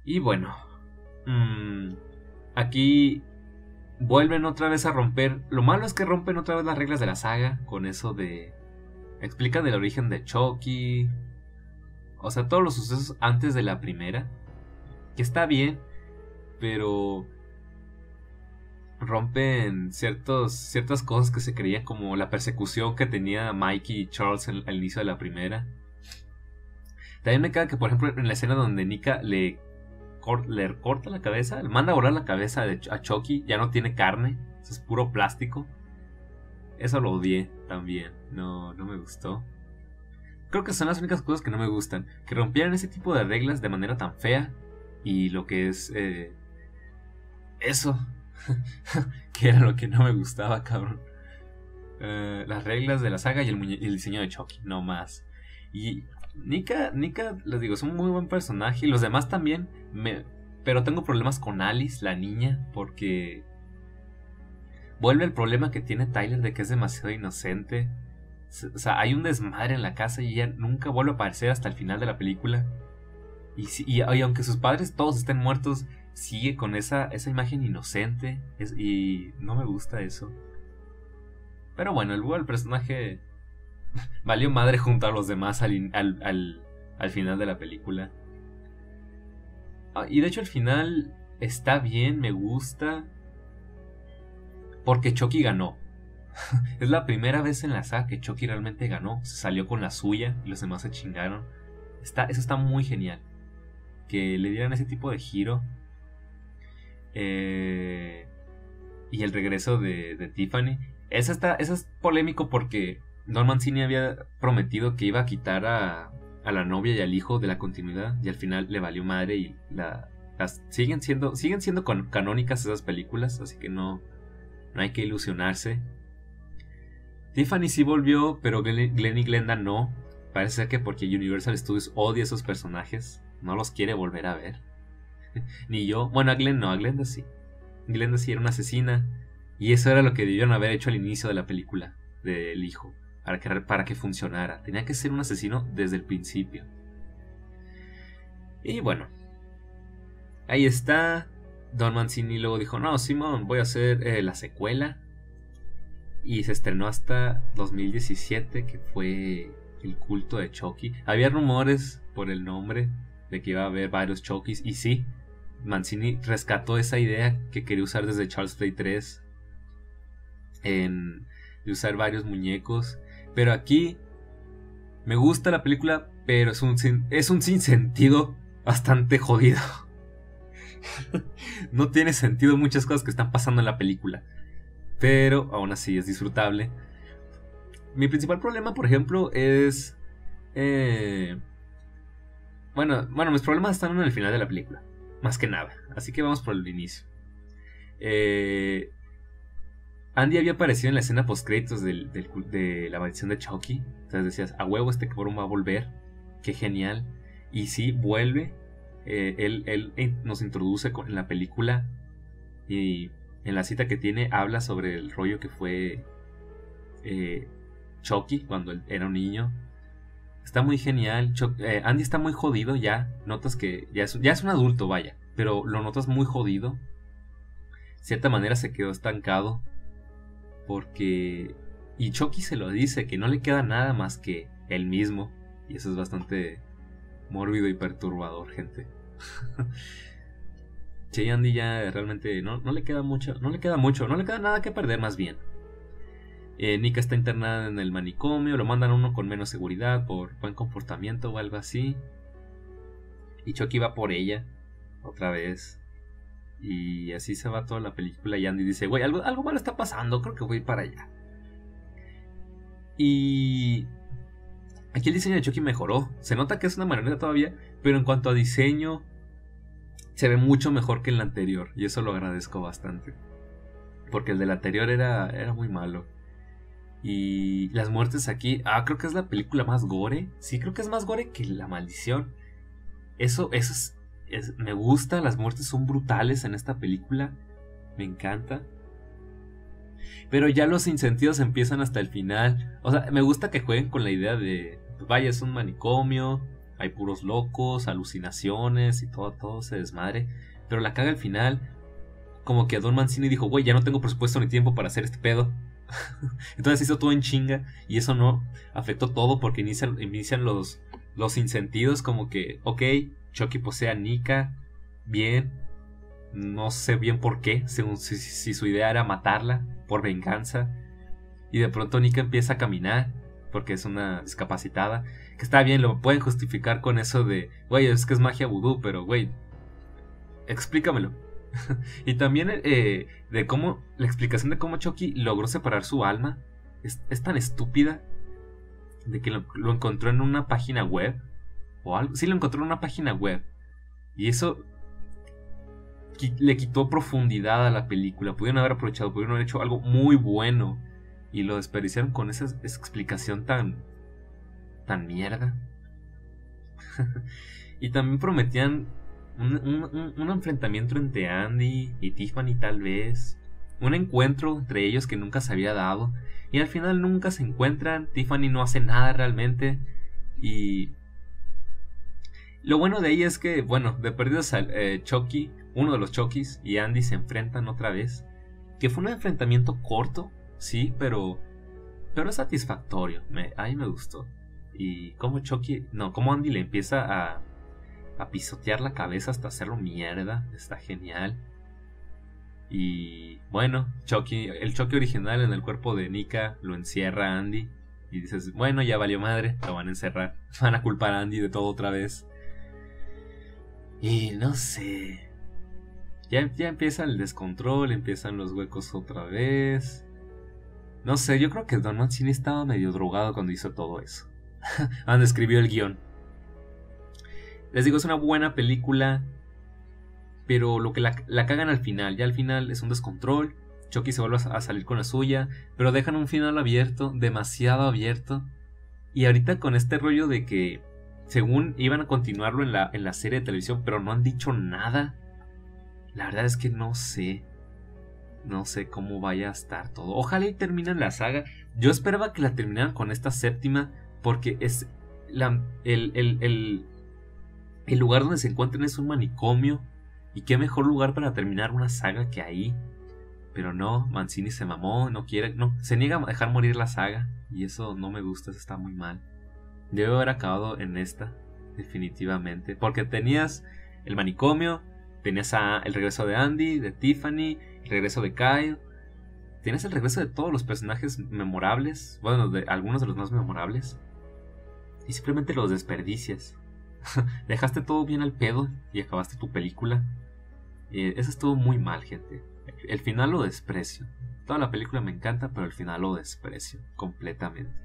Y bueno. Mm, aquí vuelven otra vez a romper. Lo malo es que rompen otra vez las reglas de la saga. Con eso de. explican el origen de Chucky. O sea, todos los sucesos antes de la primera. Que está bien, pero rompen ciertas cosas que se creían como la persecución que tenía Mikey y Charles al inicio de la primera. También me queda que, por ejemplo, en la escena donde Nika le, le corta la cabeza, le manda a volar la cabeza a Chucky, ya no tiene carne, es puro plástico. Eso lo odié también, no, no me gustó. Creo que son las únicas cosas que no me gustan, que rompieran ese tipo de reglas de manera tan fea y lo que es eh, eso, que era lo que no me gustaba, cabrón. Eh, las reglas de la saga y el, el diseño de Chucky, no más. Y Nika, Nika, les digo, es un muy buen personaje. Y los demás también. Me, pero tengo problemas con Alice, la niña, porque vuelve el problema que tiene Tyler de que es demasiado inocente. O sea, hay un desmadre en la casa y ella nunca vuelve a aparecer hasta el final de la película. Y, y, aunque sus padres todos estén muertos, sigue con esa, esa imagen inocente. y no me gusta eso. Pero bueno, el, el personaje valió madre junto a los demás al, al, final de la película. Ah, y de hecho el final está bien, me gusta. Porque Chucky ganó. es la primera vez en la saga que Chucky realmente ganó. Se salió con la suya y los demás se chingaron. Está, eso está muy genial. Que le dieran ese tipo de giro. Eh, y el regreso de, de Tiffany. Eso, está, eso es polémico porque Don Mancini había prometido que iba a quitar a, la novia y al hijo de la continuidad y al final le valió madre y la, las siguen siendo siguen siendo canónicas esas películas, así que no no hay que ilusionarse. Tiffany sí volvió, pero Glenn, y Glenda no. Parece que porque Universal Studios odia a esos personajes, no los quiere volver a ver. Ni yo. Bueno, a Glenn no, a Glenda sí. Glenda sí era una asesina. Y eso era lo que debieron haber hecho al inicio de la película del hijo para que, para que funcionara. Tenía que ser un asesino desde el principio. Y bueno, ahí está. Don Mancini luego dijo, no, Simón, voy a hacer eh, la secuela. Y se estrenó hasta 2017, que fue el culto de Chucky. Había rumores por el nombre de que iba a haber varios Chuckys. Y sí, Mancini rescató esa idea que quería usar desde Charles Play 3. En, de usar varios muñecos. Pero aquí me gusta la película, pero es un, es un sinsentido bastante jodido. no tiene sentido muchas cosas que están pasando en la película. Pero aún así es disfrutable. Mi principal problema, por ejemplo, es... Eh, bueno, bueno, mis problemas están en el final de la película. Más que nada. Así que vamos por el inicio. Eh, Andy había aparecido en la escena post créditos de la maldición de Chucky. Entonces decías, a huevo este cabrón va a volver. Qué genial. Y sí, vuelve. Eh, él, nos introduce en la película. Y en la cita que tiene habla sobre el rollo que fue eh, Chucky cuando él era un niño. Está muy genial. Eh, Andy está muy jodido ya. Notas que ya es, ya es un adulto, vaya. Pero lo notas muy jodido. De cierta manera se quedó estancado porque... Y Chucky se lo dice, que no le queda nada más que él mismo. Y eso es bastante mórbido y perturbador, gente. che Andy ya realmente no, no, le queda mucho, no le queda mucho, no le queda nada que perder más bien. Eh, Nika está internada en el manicomio, lo mandan a uno con menos seguridad por buen comportamiento o algo así. Y Chucky va por ella, otra vez. Y así se va toda la película y Andy dice, güey, algo, algo malo está pasando, creo que voy para allá. Y aquí el diseño de Chucky mejoró. Se nota que es una marioneta todavía, pero en cuanto a diseño, se ve mucho mejor que el anterior. Y eso lo agradezco bastante. Porque el del anterior era, era muy malo. Y las muertes aquí, ah, creo que es la película más gore. Sí, creo que es más gore que La Maldición. Eso, eso es me gusta, las muertes son brutales en esta película, me encanta. Pero ya los incentidos empiezan hasta el final. O sea, me gusta que jueguen con la idea de, vaya, es un manicomio, hay puros locos, alucinaciones y todo, todo se desmadre. Pero la caga al final, como que Don Mancini dijo, güey, ya no tengo presupuesto ni tiempo para hacer este pedo. Entonces hizo todo en chinga y eso no afectó todo porque inician, inician los, los insentidos como que, ok, Chucky posee a Nika, bien, no sé bien por qué, según si, su idea era matarla por venganza. Y de pronto Nika empieza a caminar porque es una discapacitada. Que está bien, lo pueden justificar con eso de, güey, es que es magia vudú, pero güey, explícamelo. y también eh, de cómo, la explicación de cómo Chucky logró separar su alma es, tan estúpida de que lo, encontró en una página web o algo. Sí, lo encontró en una página web. Y eso le quitó profundidad a la película. Pudieron haber aprovechado, pudieron haber hecho algo muy bueno. Y lo desperdiciaron con esa explicación tan. tan mierda. y también prometían un, enfrentamiento entre Andy y Tiffany tal vez. Un encuentro entre ellos que nunca se había dado. Y al final nunca se encuentran. Tiffany no hace nada realmente. Y... Lo bueno de ella es que, bueno, de perdidos eh, Chucky, uno de los Chuckys y Andy se enfrentan otra vez. Que fue un enfrentamiento corto, sí, pero... Pero satisfactorio. Me, a mí me gustó. Y como Chucky, no, como Andy le empieza a a pisotear la cabeza hasta hacerlo mierda. Está genial. Y bueno, Chucky, el Chucky original en el cuerpo de Nika lo encierra Andy. Y dices, bueno, ya valió madre, lo van a encerrar. Van a culpar a Andy de todo otra vez. Y no sé. Ya, ya empieza el descontrol, empiezan los huecos otra vez. No sé, yo creo que Don Mancini estaba medio drogado cuando hizo todo eso. cuando escribió el guion. Les digo, es una buena película, pero lo que la, cagan al final, ya al final es un descontrol. Chucky se vuelve a salir con la suya, pero dejan un final abierto, demasiado abierto. Y ahorita con este rollo de que, según iban a continuarlo en la, en la serie de televisión, pero no han dicho nada. La verdad es que no sé. No sé cómo vaya a estar todo. Ojalá y terminen la saga. Yo esperaba que la terminaran con esta séptima, porque es la, el, el el lugar donde se encuentran es un manicomio. Y qué mejor lugar para terminar una saga que ahí. Pero no, Mancini se mamó, no quiere, no, se niega a dejar morir la saga. Y eso no me gusta, eso está muy mal. Debe haber acabado en esta, definitivamente. Porque tenías el manicomio, tenías el regreso de Andy, de Tiffany, el regreso de Kyle. Tienes el regreso de todos los personajes memorables, bueno, de algunos de los más memorables. Y simplemente los desperdicias. Dejaste todo bien al pedo y acabaste tu película. Eh, eso estuvo muy mal, gente. El final lo desprecio. Toda la película me encanta, pero el final lo desprecio completamente.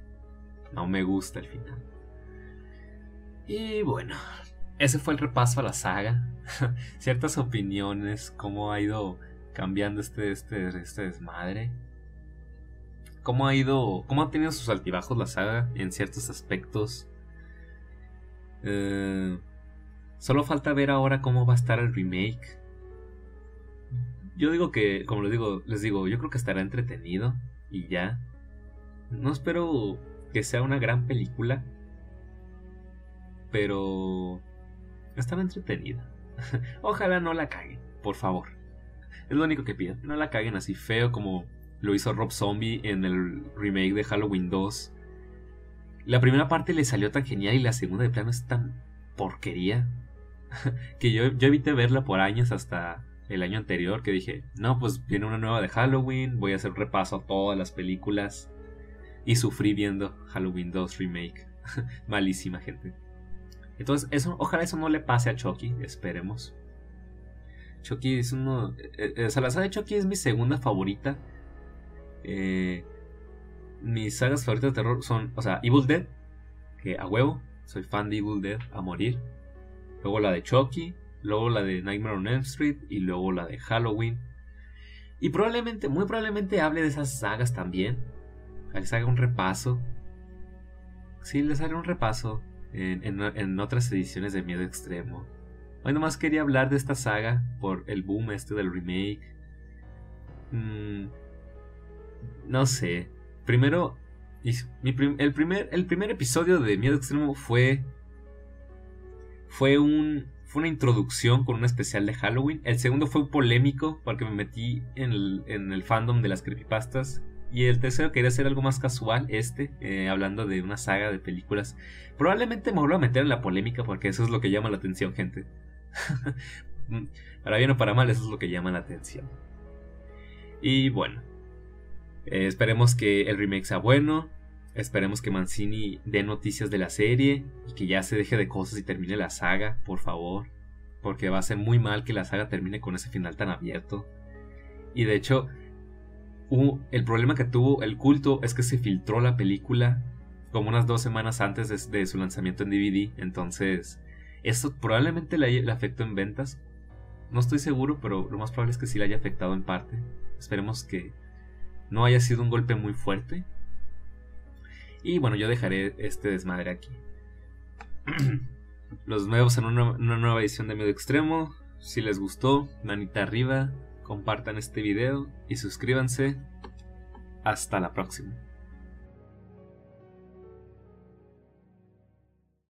No me gusta el final. Y bueno, ese fue el repaso a la saga. Ciertas opiniones, cómo ha ido cambiando este, este, este desmadre. Cómo ha ido, cómo ha tenido sus altibajos la saga en ciertos aspectos. Eh, solo falta ver ahora cómo va a estar el remake. Yo digo que, como les digo, les digo, yo creo que estará entretenido y ya. No espero que sea una gran película, pero estará entretenida. Ojalá no la caguen, por favor. Es lo único que pido. No la caguen así feo como lo hizo Rob Zombie en el remake de Halloween 2 la primera parte le salió tan genial y la segunda de plano es tan porquería que yo, yo evité verla por años hasta el año anterior que dije, no, pues viene una nueva de Halloween, voy a hacer un repaso a todas las películas y sufrí viendo Halloween 2 Remake. Malísima gente. Entonces, eso, ojalá eso no le pase a Chucky, esperemos. Chucky es uno... Eh, eh, o sea, la saga de Chucky es mi segunda favorita. Eh, mis sagas favoritas de terror son, o sea, Evil Dead, que a huevo, soy fan de Evil Dead a morir. Luego la de Chucky, luego la de Nightmare on Elm Street y luego la de Halloween. Y probablemente, muy probablemente hable de esas sagas también. Les haga un repaso. Sí, les haré un repaso en, otras ediciones de Miedo Extremo. Hoy nomás quería hablar de esta saga por el boom este del remake. Mm, no sé. Primero, el, primer, el primer episodio de Miedo Extremo fue. Fue un. Fue una introducción con un especial de Halloween. El segundo fue polémico porque me metí en el, en el fandom de las creepypastas. Y el tercero quería hacer algo más casual, este, eh, hablando de una saga de películas. Probablemente me vuelva a meter en la polémica porque eso es lo que llama la atención, gente. para bien o para mal, eso es lo que llama la atención. Y bueno, eh, esperemos que el remake sea bueno. Esperemos que Mancini dé noticias de la serie y que ya se deje de cosas y termine la saga, por favor. Porque va a ser muy mal que la saga termine con ese final tan abierto. Y de hecho, el problema que tuvo el culto es que se filtró la película como unas dos semanas antes de, su lanzamiento en DVD. Entonces, esto probablemente le, afectó en ventas. No estoy seguro, pero lo más probable es que sí le haya afectado en parte. Esperemos que no haya sido un golpe muy fuerte. Y bueno, yo dejaré este desmadre aquí. Los nuevos en una, nueva edición de Medio Extremo. Si les gustó, manita arriba, compartan este video y suscríbanse. Hasta la próxima.